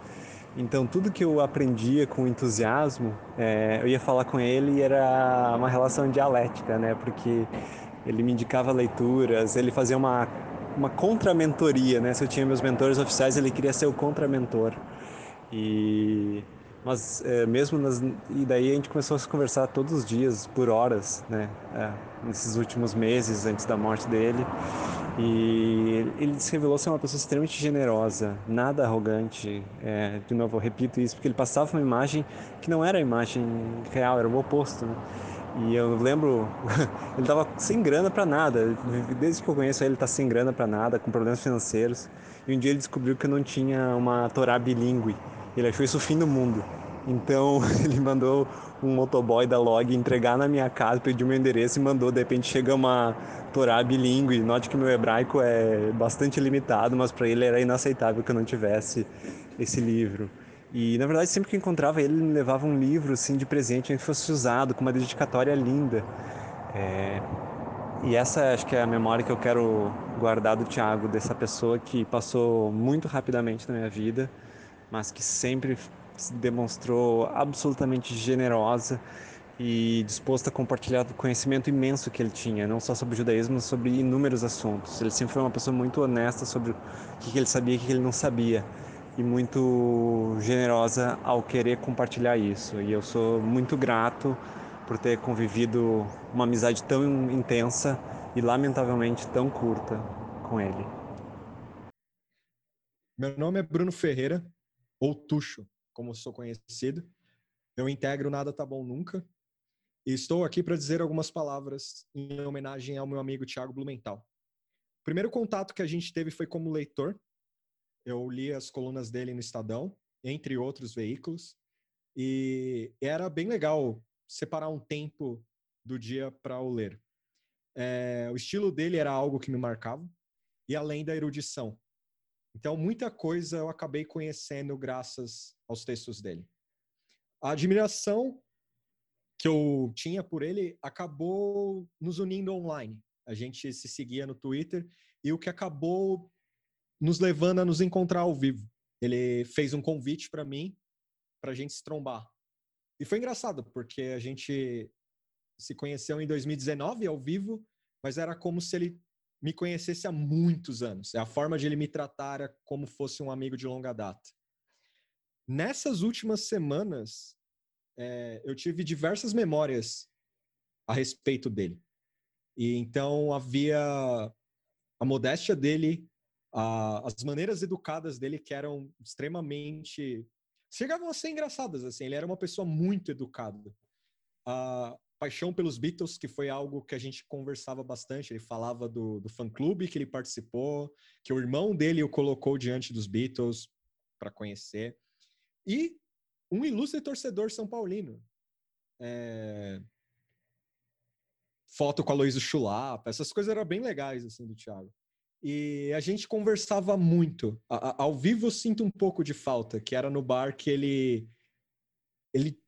Então tudo que eu aprendia com entusiasmo, é, eu ia falar com ele e era uma relação dialética, né? Porque ele me indicava leituras, ele fazia uma uma contra-mentoria, né? Se eu tinha meus mentores oficiais, ele queria ser o contra-mentor. E mas é, mesmo nas, e daí a gente começou a se conversar todos os dias por horas, né? É, nesses últimos meses antes da morte dele. E ele se revelou ser uma pessoa extremamente generosa, nada arrogante. É, de novo, eu repito isso porque ele passava uma imagem que não era a imagem real, era o oposto. Né? E eu lembro, ele tava sem grana para nada. Desde que eu conheço ele, ele tá sem grana para nada, com problemas financeiros. E um dia ele descobriu que eu não tinha uma Torá bilíngue. Ele achou isso o fim do mundo. Então ele mandou um motoboy da log entregar na minha casa, pediu meu endereço e mandou. De repente chega uma Torá bilíngue. Note que meu hebraico é bastante limitado, mas para ele era inaceitável que eu não tivesse esse livro. E na verdade, sempre que encontrava ele, ele me levava um livro assim de presente, que fosse usado, com uma dedicatória linda. É... E essa acho que é a memória que eu quero guardar do Tiago, dessa pessoa que passou muito rapidamente na minha vida mas que sempre se demonstrou absolutamente generosa e disposto a compartilhar o conhecimento imenso que ele tinha, não só sobre o judaísmo, mas sobre inúmeros assuntos. Ele sempre foi uma pessoa muito honesta sobre o que ele sabia e o que ele não sabia, e muito generosa ao querer compartilhar isso. E eu sou muito grato por ter convivido uma amizade tão intensa e lamentavelmente tão curta com ele. Meu nome é Bruno Ferreira, ou Tuxo, como sou conhecido. Eu integro Nada Tá Bom Nunca, e estou aqui para dizer algumas palavras em homenagem ao meu amigo Tiago Blumenthal. O primeiro contato que a gente teve foi como leitor. Eu li as colunas dele no Estadão, entre outros veículos, e era bem legal separar um tempo do dia para o ler. É, o estilo dele era algo que me marcava, e além da erudição. Então, muita coisa eu acabei conhecendo graças aos textos dele. A admiração que eu tinha por ele acabou nos unindo online. A gente se seguia no Twitter e o que acabou nos levando a nos encontrar ao vivo. Ele fez um convite para mim para a gente se trombar. E foi engraçado, porque a gente se conheceu em 2019 ao vivo, mas era como se ele me conhecesse há muitos anos. A forma de ele me tratar era como fosse um amigo de longa data. Nessas últimas semanas, é, eu tive diversas memórias a respeito dele. E então havia a modéstia dele, a, as maneiras educadas dele que eram extremamente chegavam a ser engraçadas assim. Ele era uma pessoa muito educada. A paixão pelos Beatles, que foi algo que a gente conversava bastante. Ele falava do, do fã-clube que ele participou, que o irmão dele o colocou diante dos Beatles para conhecer. E um ilustre torcedor são paulino. É... Foto com a Luísa Chulapa, essas coisas eram bem legais, assim, do Thiago. E a gente conversava muito. A, a, ao vivo eu sinto um pouco de falta, que era no bar que ele ele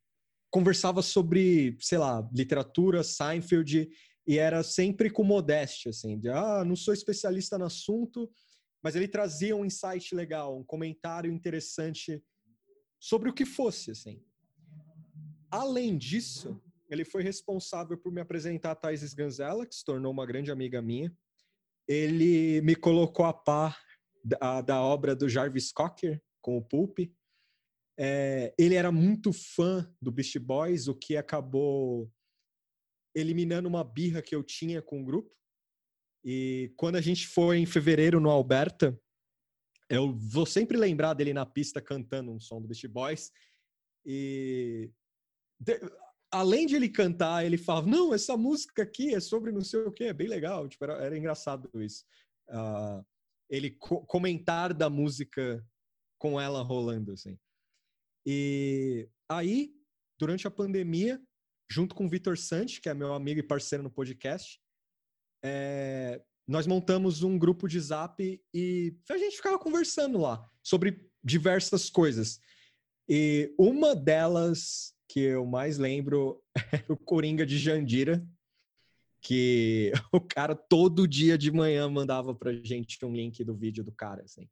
conversava sobre, sei lá, literatura, Seinfeld, e era sempre com modéstia, assim, de, ah, não sou especialista no assunto, mas ele trazia um insight legal, um comentário interessante sobre o que fosse, assim. Além disso, ele foi responsável por me apresentar a Thais Sganzella, que se tornou uma grande amiga minha. Ele me colocou a par da, da obra do Jarvis Cocker, com o Pulp. É, ele era muito fã do Beast Boys, o que acabou eliminando uma birra que eu tinha com o grupo. E quando a gente foi em fevereiro no Alberta, eu vou sempre lembrar dele na pista cantando um som do Beast Boys. E de, além de ele cantar, ele falava: Não, essa música aqui é sobre não sei o que, é bem legal. Tipo, era, era engraçado isso. Uh, ele co comentar da música com ela rolando, assim. E aí, durante a pandemia, junto com o Vitor Santi, que é meu amigo e parceiro no podcast, é, nós montamos um grupo de zap e a gente ficava conversando lá sobre diversas coisas. E uma delas que eu mais lembro é o Coringa de Jandira, que o cara todo dia de manhã mandava pra gente um link do vídeo do cara, assim.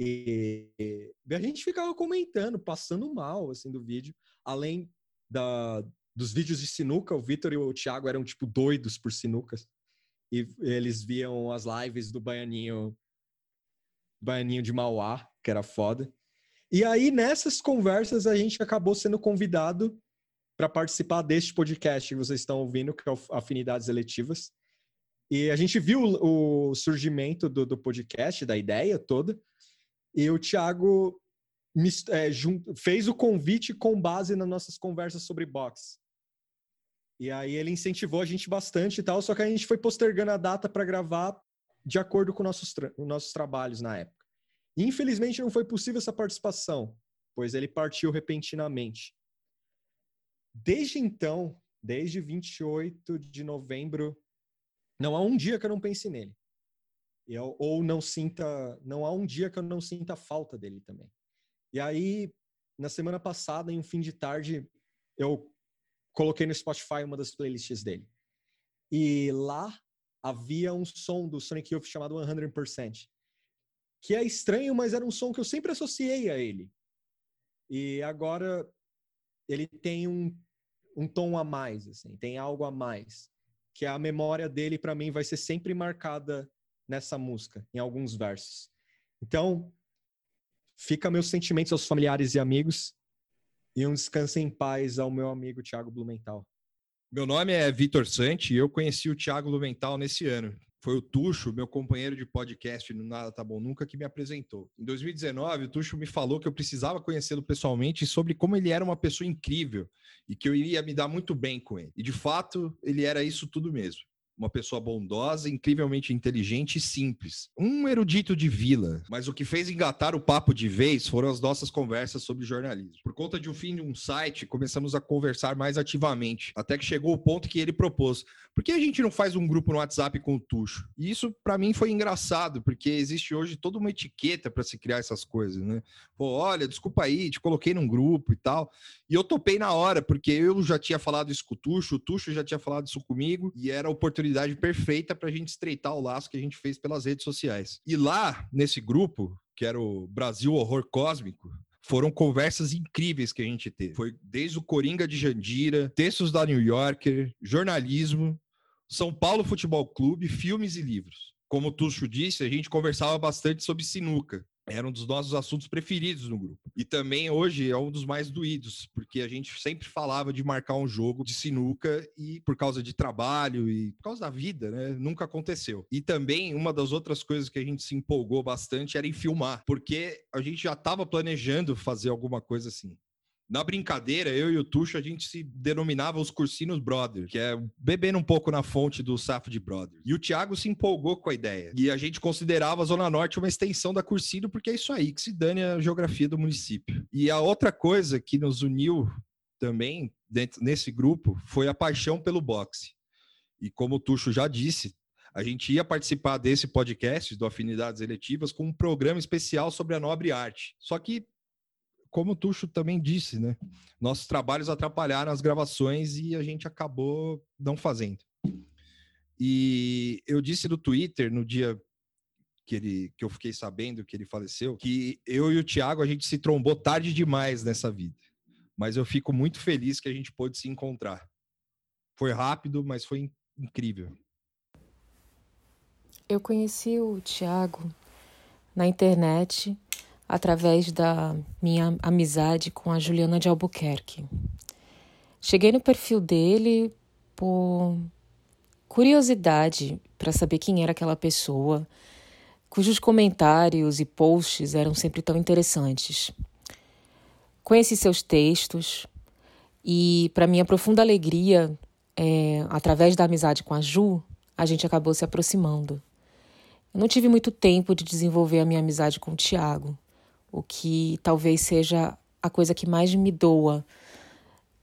E, e a gente ficava comentando, passando mal, assim, do vídeo. Além da, dos vídeos de sinuca, o Vitor e o Thiago eram, tipo, doidos por sinucas e eles viam as lives do Baianinho, Baianinho de Mauá, que era foda. E aí, nessas conversas, a gente acabou sendo convidado para participar deste podcast que vocês estão ouvindo, que é o Afinidades Eletivas. E a gente viu o surgimento do, do podcast, da ideia toda, e o Thiago é, fez o convite com base nas nossas conversas sobre boxe. E aí ele incentivou a gente bastante e tal, só que a gente foi postergando a data para gravar de acordo com nossos, tra nossos trabalhos na época. Infelizmente não foi possível essa participação, pois ele partiu repentinamente. Desde então, desde 28 de novembro, não há um dia que eu não pense nele. Eu, ou não sinta, não há um dia que eu não sinta falta dele também. E aí, na semana passada, em um fim de tarde, eu coloquei no Spotify uma das playlists dele. E lá havia um som do Sonic Youth chamado 100%, que é estranho, mas era um som que eu sempre associei a ele. E agora ele tem um, um tom a mais, assim, tem algo a mais, que a memória dele para mim vai ser sempre marcada nessa música, em alguns versos. Então, fica meus sentimentos aos familiares e amigos e um descanso em paz ao meu amigo Tiago Blumenthal. Meu nome é Vitor Santi e eu conheci o Tiago Blumenthal nesse ano. Foi o Tuxo, meu companheiro de podcast no Nada Tá Bom Nunca, que me apresentou. Em 2019, o Tuxo me falou que eu precisava conhecê-lo pessoalmente sobre como ele era uma pessoa incrível e que eu iria me dar muito bem com ele. E de fato, ele era isso tudo mesmo uma pessoa bondosa, incrivelmente inteligente e simples. Um erudito de vila, mas o que fez engatar o papo de vez foram as nossas conversas sobre jornalismo. Por conta de um fim de um site, começamos a conversar mais ativamente, até que chegou o ponto que ele propôs: por que a gente não faz um grupo no WhatsApp com o Tuxo? E isso para mim foi engraçado, porque existe hoje toda uma etiqueta para se criar essas coisas, né? Pô, olha, desculpa aí, te coloquei num grupo e tal. E eu topei na hora, porque eu já tinha falado isso com o Tuxo, o Tuxo já tinha falado isso comigo, e era a oportunidade oportunidade perfeita para a gente estreitar o laço que a gente fez pelas redes sociais. E lá, nesse grupo, que era o Brasil Horror Cósmico, foram conversas incríveis que a gente teve. Foi desde o Coringa de Jandira, textos da New Yorker, jornalismo, São Paulo Futebol Clube, filmes e livros. Como o Tuxo disse, a gente conversava bastante sobre sinuca era um dos nossos assuntos preferidos no grupo. E também hoje é um dos mais doídos, porque a gente sempre falava de marcar um jogo de sinuca e por causa de trabalho e por causa da vida, né, nunca aconteceu. E também uma das outras coisas que a gente se empolgou bastante era em filmar, porque a gente já estava planejando fazer alguma coisa assim. Na brincadeira, eu e o Tuxo, a gente se denominava os Cursinos Brothers, que é bebendo um pouco na fonte do Safo de Brothers. E o Thiago se empolgou com a ideia. E a gente considerava a Zona Norte uma extensão da Cursino, porque é isso aí, que se dane a geografia do município. E a outra coisa que nos uniu também dentro, nesse grupo foi a paixão pelo boxe. E como o Tuxo já disse, a gente ia participar desse podcast do Afinidades Eletivas com um programa especial sobre a nobre arte. Só que como o Tuxo também disse, né? Nossos trabalhos atrapalharam as gravações e a gente acabou não fazendo. E eu disse no Twitter, no dia que, ele, que eu fiquei sabendo que ele faleceu, que eu e o Thiago, a gente se trombou tarde demais nessa vida. Mas eu fico muito feliz que a gente pôde se encontrar. Foi rápido, mas foi incrível. Eu conheci o Thiago na internet através da minha amizade com a Juliana de Albuquerque. Cheguei no perfil dele por curiosidade para saber quem era aquela pessoa, cujos comentários e posts eram sempre tão interessantes. Conheci seus textos e, para minha profunda alegria, é, através da amizade com a Ju, a gente acabou se aproximando. Eu não tive muito tempo de desenvolver a minha amizade com o Tiago, o que talvez seja a coisa que mais me doa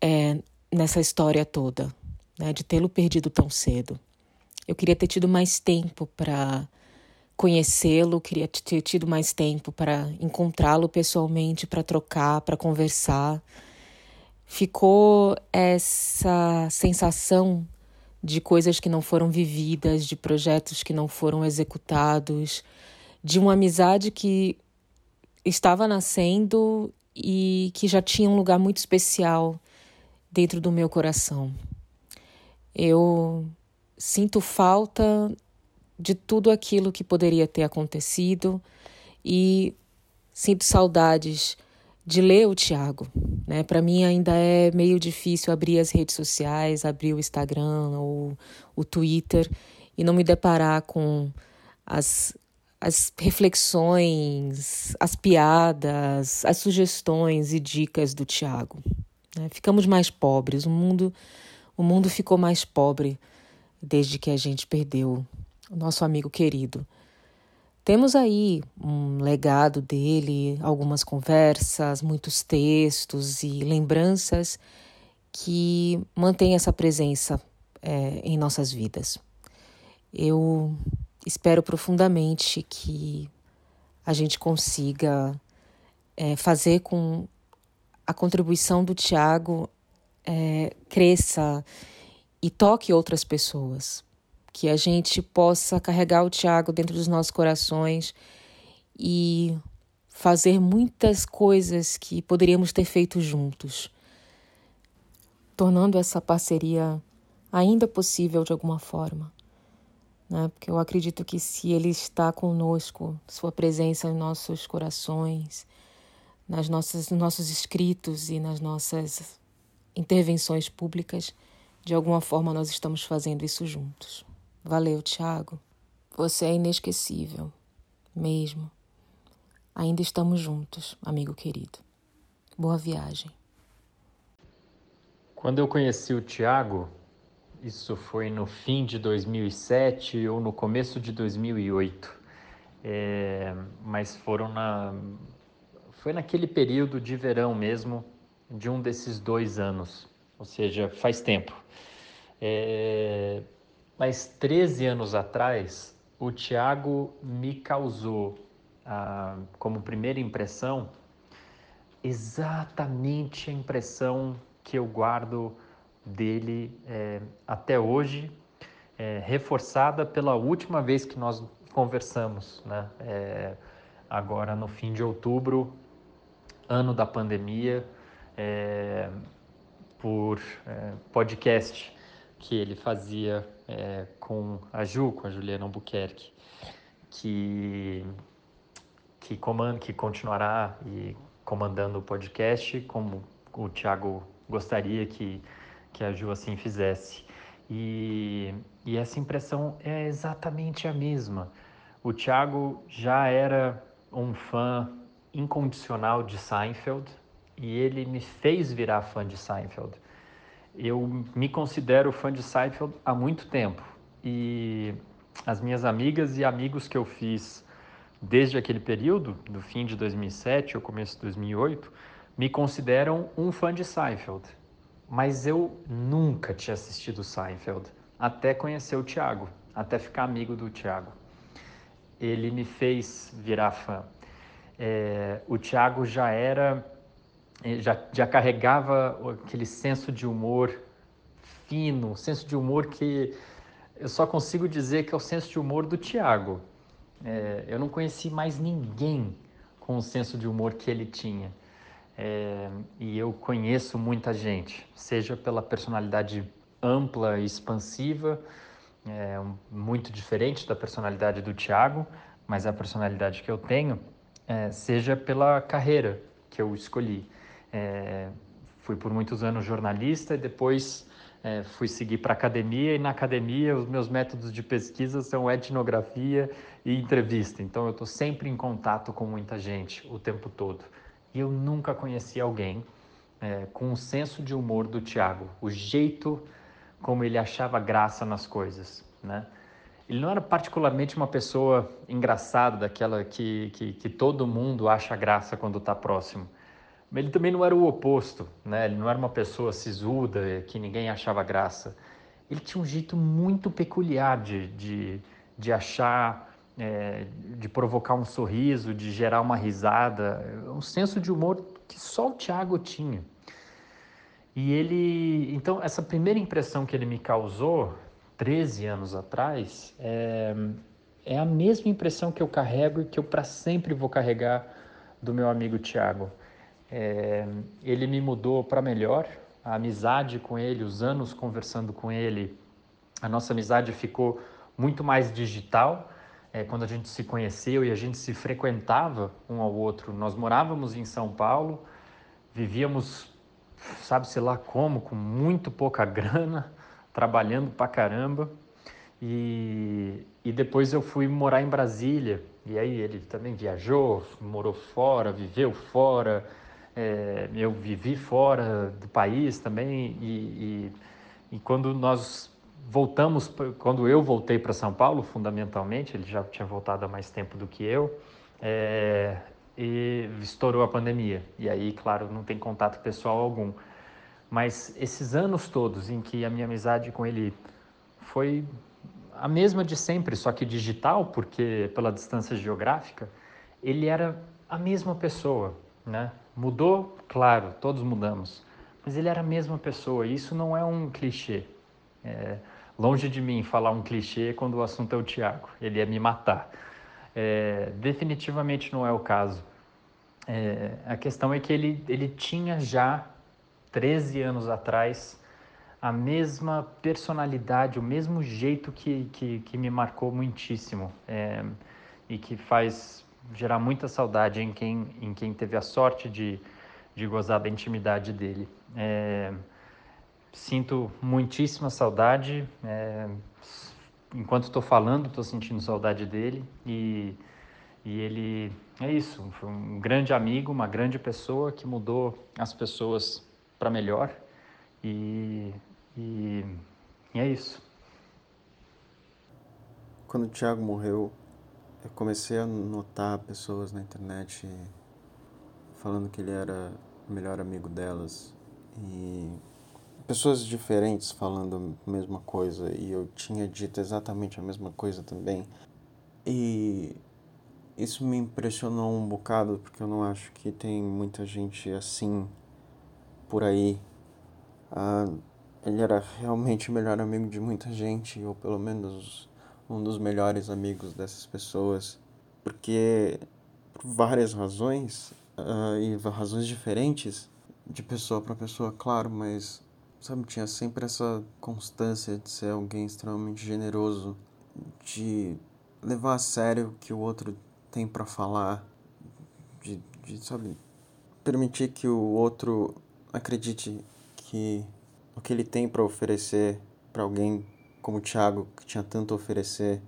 é, nessa história toda, né, de tê-lo perdido tão cedo. Eu queria ter tido mais tempo para conhecê-lo, queria ter tido mais tempo para encontrá-lo pessoalmente, para trocar, para conversar. Ficou essa sensação de coisas que não foram vividas, de projetos que não foram executados, de uma amizade que estava nascendo e que já tinha um lugar muito especial dentro do meu coração. Eu sinto falta de tudo aquilo que poderia ter acontecido e sinto saudades de ler o Tiago. Né? Para mim ainda é meio difícil abrir as redes sociais, abrir o Instagram ou o Twitter e não me deparar com as as reflexões, as piadas, as sugestões e dicas do Tiago. Né? Ficamos mais pobres, o mundo, o mundo ficou mais pobre desde que a gente perdeu o nosso amigo querido. Temos aí um legado dele, algumas conversas, muitos textos e lembranças que mantêm essa presença é, em nossas vidas. Eu espero profundamente que a gente consiga é, fazer com a contribuição do Tiago é, cresça e toque outras pessoas. Que a gente possa carregar o Tiago dentro dos nossos corações e fazer muitas coisas que poderíamos ter feito juntos. tornando essa parceria ainda possível de alguma forma. Né? Porque eu acredito que se Ele está conosco, Sua presença em nossos corações, nas nossas, nos nossos escritos e nas nossas intervenções públicas, de alguma forma nós estamos fazendo isso juntos. Valeu, Tiago. Você é inesquecível, mesmo. Ainda estamos juntos, amigo querido. Boa viagem. Quando eu conheci o Tiago, isso foi no fim de 2007 ou no começo de 2008, é, mas foram na foi naquele período de verão mesmo de um desses dois anos, ou seja, faz tempo. É, mas 13 anos atrás, o Tiago me causou, como primeira impressão, exatamente a impressão que eu guardo dele é, até hoje, é, reforçada pela última vez que nós conversamos, né? É, agora no fim de outubro, ano da pandemia, é, por é, podcast que ele fazia é, com a Ju, com a Juliana Albuquerque, que que comanda, que continuará e comandando o podcast, como o Thiago gostaria que, que a Ju assim fizesse. E, e essa impressão é exatamente a mesma. O Thiago já era um fã incondicional de Seinfeld e ele me fez virar fã de Seinfeld. Eu me considero fã de Seinfeld há muito tempo e as minhas amigas e amigos que eu fiz desde aquele período, do fim de 2007 ou começo de 2008, me consideram um fã de Seinfeld. Mas eu nunca tinha assistido Seinfeld, até conhecer o Thiago, até ficar amigo do Thiago. Ele me fez virar fã. É, o Thiago já era, é, já, já carregava aquele senso de humor fino, senso de humor que eu só consigo dizer que é o senso de humor do Thiago. É, eu não conheci mais ninguém com o senso de humor que ele tinha. É, e eu conheço muita gente, seja pela personalidade ampla e expansiva, é, muito diferente da personalidade do Tiago, mas a personalidade que eu tenho, é, seja pela carreira que eu escolhi. É, fui por muitos anos jornalista e depois é, fui seguir para academia e na academia os meus métodos de pesquisa são etnografia e entrevista. Então eu estou sempre em contato com muita gente o tempo todo. Eu nunca conheci alguém é, com o senso de humor do Tiago, o jeito como ele achava graça nas coisas, né? Ele não era particularmente uma pessoa engraçada, daquela que, que, que todo mundo acha graça quando está próximo. Mas ele também não era o oposto, né? Ele não era uma pessoa sisuda, que ninguém achava graça. Ele tinha um jeito muito peculiar de, de, de achar, é, de provocar um sorriso, de gerar uma risada, um senso de humor que só o Tiago tinha. E ele, então, essa primeira impressão que ele me causou, 13 anos atrás, é, é a mesma impressão que eu carrego e que eu para sempre vou carregar do meu amigo Tiago. É, ele me mudou para melhor, a amizade com ele, os anos conversando com ele, a nossa amizade ficou muito mais digital. É, quando a gente se conheceu e a gente se frequentava um ao outro, nós morávamos em São Paulo, vivíamos, sabe-se lá como, com muito pouca grana, trabalhando pra caramba. E, e depois eu fui morar em Brasília. E aí ele também viajou, morou fora, viveu fora, é, eu vivi fora do país também e, e, e, quando nós voltamos, quando eu voltei para São Paulo, fundamentalmente, ele já tinha voltado há mais tempo do que eu, é, e estourou a pandemia. E aí, claro, não tem contato pessoal algum. Mas esses anos todos em que a minha amizade com ele foi a mesma de sempre, só que digital, porque pela distância geográfica, ele era a mesma pessoa, né? Mudou? Claro, todos mudamos. Mas ele era a mesma pessoa, e isso não é um clichê. É, longe de mim falar um clichê quando o assunto é o Tiago, ele ia me matar. É, definitivamente não é o caso. É, a questão é que ele, ele tinha já, 13 anos atrás, a mesma personalidade, o mesmo jeito que, que, que me marcou muitíssimo é, e que faz gerar muita saudade em quem, em quem teve a sorte de, de gozar da intimidade dele. É, sinto muitíssima saudade. É, enquanto estou falando, estou sentindo saudade dele e, e ele é isso. Foi um grande amigo, uma grande pessoa que mudou as pessoas para melhor e, e, e é isso. Quando o Thiago morreu, eu comecei a notar pessoas na internet falando que ele era o melhor amigo delas e pessoas diferentes falando a mesma coisa e eu tinha dito exatamente a mesma coisa também. E isso me impressionou um bocado porque eu não acho que tem muita gente assim por aí. Ah, ele era realmente o melhor amigo de muita gente, ou pelo menos um dos melhores amigos dessas pessoas, porque por várias razões uh, e razões diferentes de pessoa para pessoa, claro, mas sabe tinha sempre essa constância de ser alguém extremamente generoso, de levar a sério o que o outro tem para falar, de, de sabe permitir que o outro acredite que o que ele tem para oferecer para alguém como o Thiago, que tinha tanto a oferecer,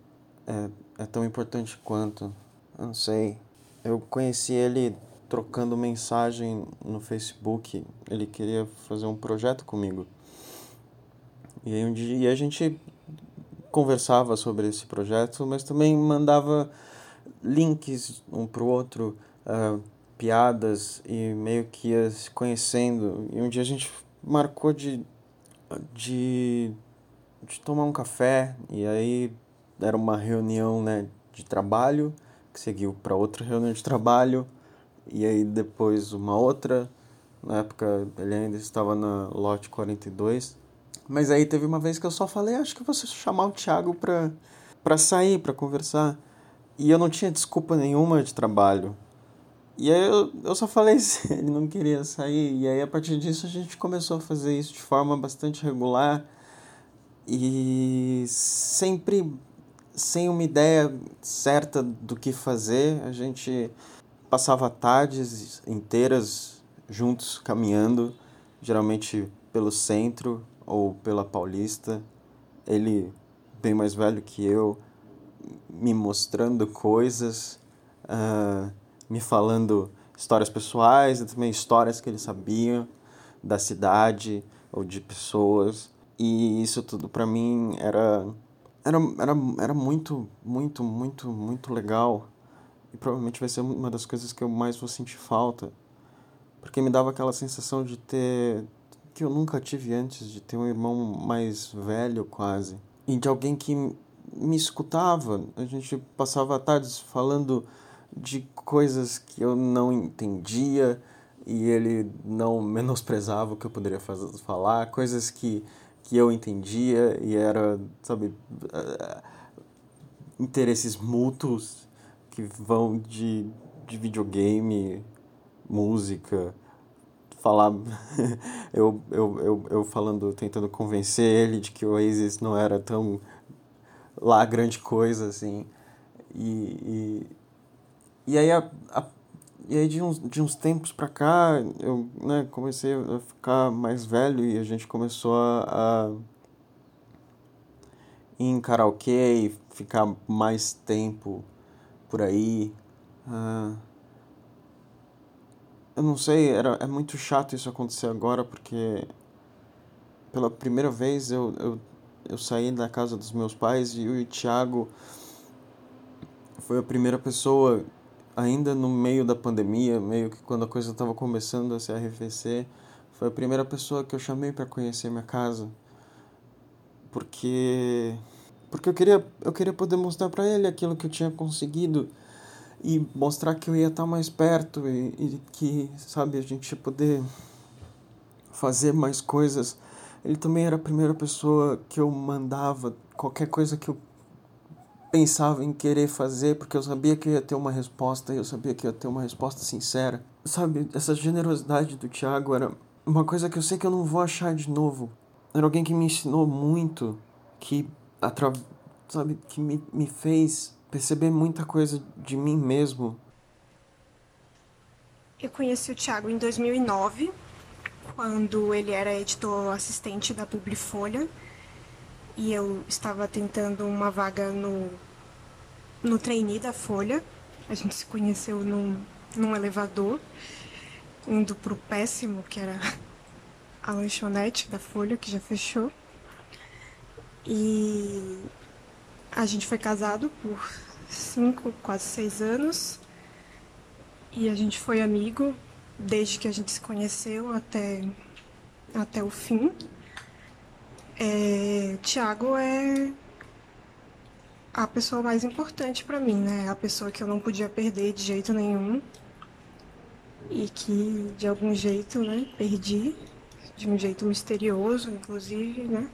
é, é tão importante quanto. Eu não sei. Eu conheci ele trocando mensagem no Facebook. Ele queria fazer um projeto comigo. E aí um dia a gente conversava sobre esse projeto, mas também mandava links um para o outro, uh, piadas e meio que ia se conhecendo. E um dia a gente marcou de, de de tomar um café e aí era uma reunião né, de trabalho que seguiu para outra reunião de trabalho e aí depois uma outra. Na época ele ainda estava na lote 42 mas aí teve uma vez que eu só falei acho que vou chamar o Thiago para para sair para conversar. E eu não tinha desculpa nenhuma de trabalho. E aí eu, eu só falei se ele não queria sair. E aí a partir disso a gente começou a fazer isso de forma bastante regular. E sempre sem uma ideia certa do que fazer, a gente passava tardes inteiras juntos caminhando, geralmente pelo centro ou pela Paulista. Ele, bem mais velho que eu, me mostrando coisas, uh, me falando histórias pessoais e também histórias que ele sabia da cidade ou de pessoas. E isso tudo para mim era, era, era, era muito, muito, muito, muito legal. E provavelmente vai ser uma das coisas que eu mais vou sentir falta. Porque me dava aquela sensação de ter. que eu nunca tive antes, de ter um irmão mais velho quase. E de alguém que me escutava. A gente passava tardes falando de coisas que eu não entendia e ele não menosprezava o que eu poderia fazer, falar, coisas que que eu entendia e era, sabe, uh, interesses mútuos que vão de, de videogame, música, falar eu, eu, eu, eu falando, tentando convencer ele de que o Oasis não era tão lá grande coisa assim. E, e, e aí a, a e aí de uns, de uns tempos pra cá, eu né, comecei a ficar mais velho e a gente começou a, a em karaokê e ficar mais tempo por aí. Uh, eu não sei, era, é muito chato isso acontecer agora porque pela primeira vez eu, eu, eu saí da casa dos meus pais e o Thiago foi a primeira pessoa ainda no meio da pandemia, meio que quando a coisa estava começando a se arrefecer, foi a primeira pessoa que eu chamei para conhecer minha casa. Porque porque eu queria eu queria poder mostrar para ele aquilo que eu tinha conseguido e mostrar que eu ia estar mais perto e, e que, sabe, a gente ia poder fazer mais coisas. Ele também era a primeira pessoa que eu mandava qualquer coisa que eu pensava em querer fazer porque eu sabia que eu ia ter uma resposta e eu sabia que eu ia ter uma resposta sincera. Sabe, essa generosidade do Thiago era uma coisa que eu sei que eu não vou achar de novo. era alguém que me ensinou muito, que, sabe, que me, me fez perceber muita coisa de mim mesmo. Eu conheci o Thiago em 2009, quando ele era editor assistente da Publifolha e eu estava tentando uma vaga no, no trainee da Folha. A gente se conheceu num, num elevador, indo pro péssimo, que era a lanchonete da Folha, que já fechou. E a gente foi casado por cinco, quase seis anos. E a gente foi amigo desde que a gente se conheceu até, até o fim. É, Tiago é a pessoa mais importante para mim, né? A pessoa que eu não podia perder de jeito nenhum e que de algum jeito, né, perdi, de um jeito misterioso, inclusive, né?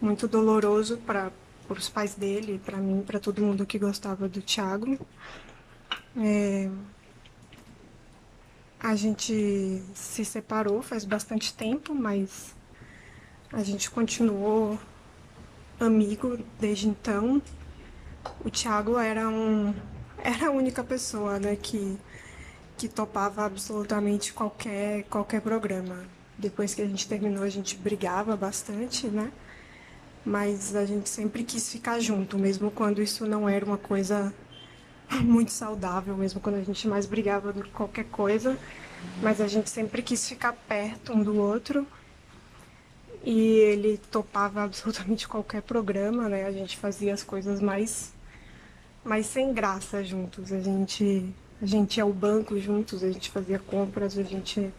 Muito doloroso para os pais dele, para mim, para todo mundo que gostava do Tiago. É, a gente se separou faz bastante tempo, mas a gente continuou amigo desde então. O Thiago era um era a única pessoa, né, que que topava absolutamente qualquer qualquer programa. Depois que a gente terminou, a gente brigava bastante, né? Mas a gente sempre quis ficar junto, mesmo quando isso não era uma coisa muito saudável, mesmo quando a gente mais brigava do que qualquer coisa, mas a gente sempre quis ficar perto um do outro. E ele topava absolutamente qualquer programa, né? A gente fazia as coisas mais mais sem graça juntos. A gente a gente ia ao banco juntos, a gente fazia compras, a gente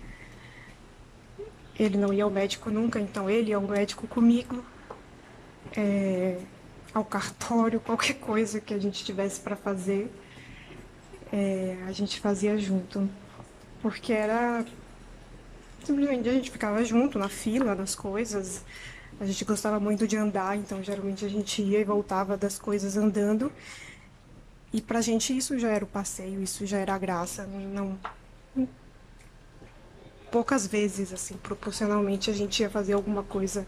ele não ia ao médico nunca, então ele ia ao médico comigo. É, ao cartório, qualquer coisa que a gente tivesse para fazer, é, a gente fazia junto. Porque era. Simplesmente a gente ficava junto na fila das coisas. A gente gostava muito de andar, então geralmente a gente ia e voltava das coisas andando. E pra gente isso já era o passeio, isso já era a graça. Não. Poucas vezes, assim, proporcionalmente, a gente ia fazer alguma coisa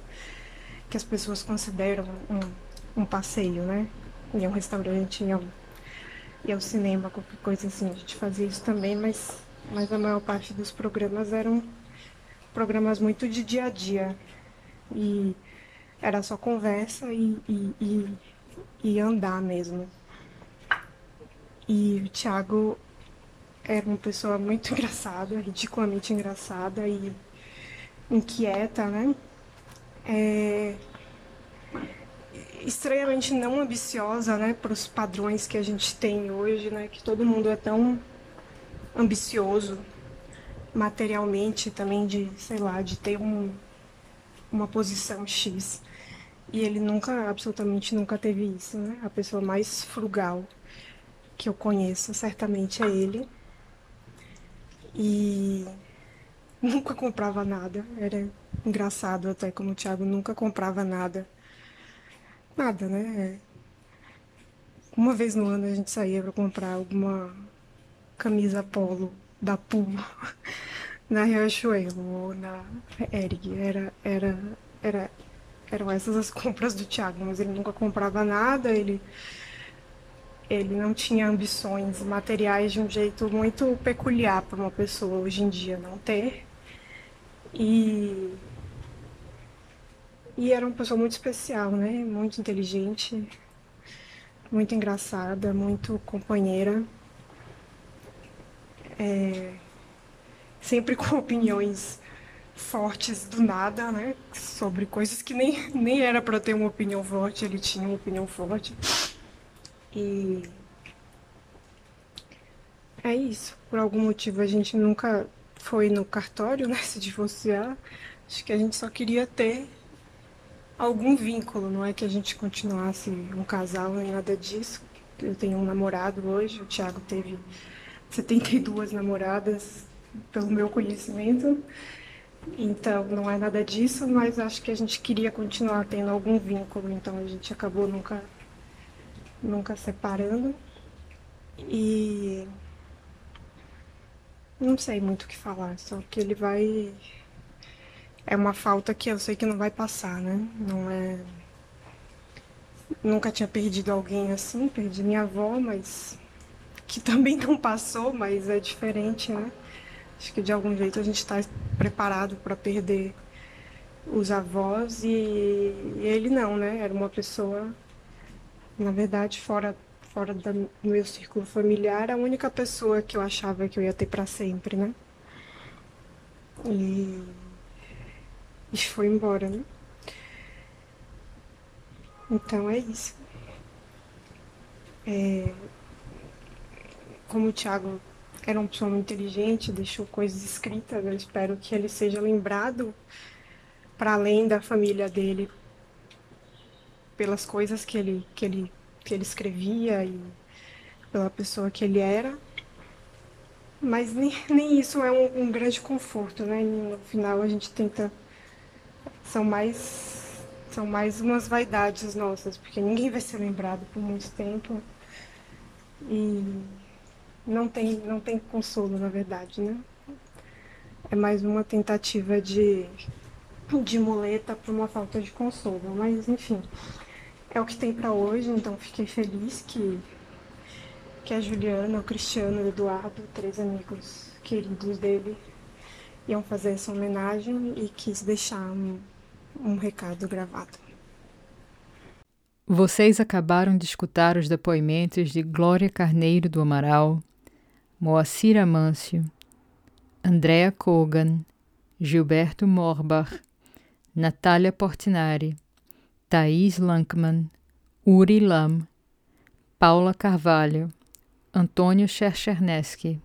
que as pessoas consideram um um passeio, né? Ir a um restaurante, ir ao, ir ao cinema, qualquer coisa assim. A gente fazia isso também, mas, mas a maior parte dos programas eram programas muito de dia a dia. E era só conversa e, e, e, e andar mesmo. E o Thiago era uma pessoa muito engraçada, ridiculamente engraçada e inquieta, né? É, estranhamente não ambiciosa, né, para os padrões que a gente tem hoje, né, que todo mundo é tão ambicioso materialmente também de, sei lá, de ter um, uma posição X. E ele nunca, absolutamente nunca teve isso, né? A pessoa mais frugal que eu conheço, certamente é ele. E nunca comprava nada. Era engraçado até como o Thiago nunca comprava nada nada, né? Uma vez no ano a gente saía para comprar alguma camisa polo da Puma na Riachuelo ou na Eric. Era, era, era, eram essas as compras do Thiago, mas ele nunca comprava nada, ele, ele não tinha ambições materiais de um jeito muito peculiar para uma pessoa hoje em dia não ter. E e era uma pessoa muito especial, né? Muito inteligente, muito engraçada, muito companheira. É... Sempre com opiniões fortes do nada, né? Sobre coisas que nem, nem era para ter uma opinião forte, ele tinha uma opinião forte. E é isso. Por algum motivo a gente nunca foi no cartório, né? Se divorciar. Acho que a gente só queria ter algum vínculo, não é que a gente continuasse um casal nem nada disso. Eu tenho um namorado hoje, o Thiago teve 72 namoradas, pelo meu conhecimento. Então não é nada disso, mas acho que a gente queria continuar tendo algum vínculo, então a gente acabou nunca nunca separando. E não sei muito o que falar, só que ele vai é uma falta que eu sei que não vai passar, né? Não é. Nunca tinha perdido alguém assim, perdi minha avó, mas que também não passou, mas é diferente, né? Acho que de algum jeito a gente está preparado para perder os avós e ele não, né? Era uma pessoa, na verdade, fora fora do meu círculo familiar, a única pessoa que eu achava que eu ia ter para sempre, né? E, e foi embora, né? Então é isso. É, como o Thiago era uma pessoa muito inteligente, deixou coisas escritas, eu espero que ele seja lembrado para além da família dele pelas coisas que ele, que ele, que ele escrevia e pela pessoa que ele era. Mas nem, nem isso é um, um grande conforto, né? No final a gente tenta. São mais são mais umas vaidades nossas, porque ninguém vai ser lembrado por muito tempo. E não tem, não tem consolo, na verdade, né? É mais uma tentativa de, de muleta para uma falta de consolo. Mas, enfim, é o que tem para hoje, então fiquei feliz que, que a Juliana, o Cristiano o Eduardo, três amigos queridos dele, iam fazer essa homenagem e quis deixar um, recado gravado. Vocês acabaram de escutar os depoimentos de Glória Carneiro do Amaral, Moacir Amâncio, Andrea Kogan, Gilberto Morbach, Natália Portinari, Thaís Lankman, Uri Lam, Paula Carvalho, Antônio Chercherneski,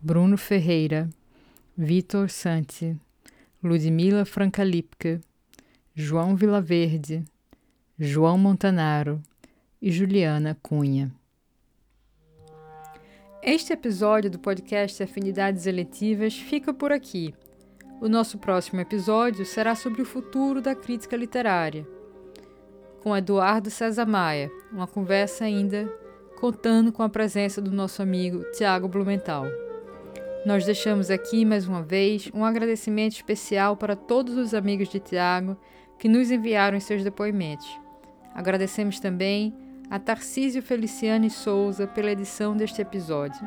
Bruno Ferreira, Vitor Santi, Ludmila Francalipke, João Vilaverde, João Montanaro e Juliana Cunha. Este episódio do podcast Afinidades Eletivas fica por aqui. O nosso próximo episódio será sobre o futuro da crítica literária, com Eduardo César Maia, uma conversa ainda contando com a presença do nosso amigo Tiago Blumenthal. Nós deixamos aqui mais uma vez um agradecimento especial para todos os amigos de Tiago que nos enviaram seus depoimentos. Agradecemos também a Tarcísio Feliciane Souza pela edição deste episódio,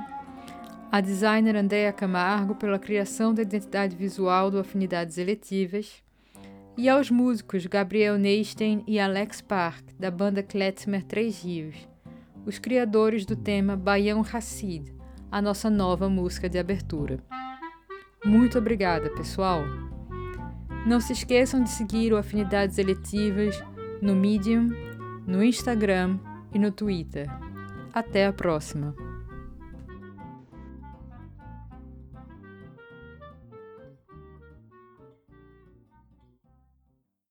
a designer Andrea Camargo pela criação da identidade visual do Afinidades Eletivas, e aos músicos Gabriel Neistein e Alex Park, da banda Klezmer Três Rios, os criadores do tema Baião Hassid, a nossa nova música de abertura. Muito obrigada, pessoal! Não se esqueçam de seguir o Afinidades Eletivas no Medium, no Instagram e no Twitter. Até a próxima!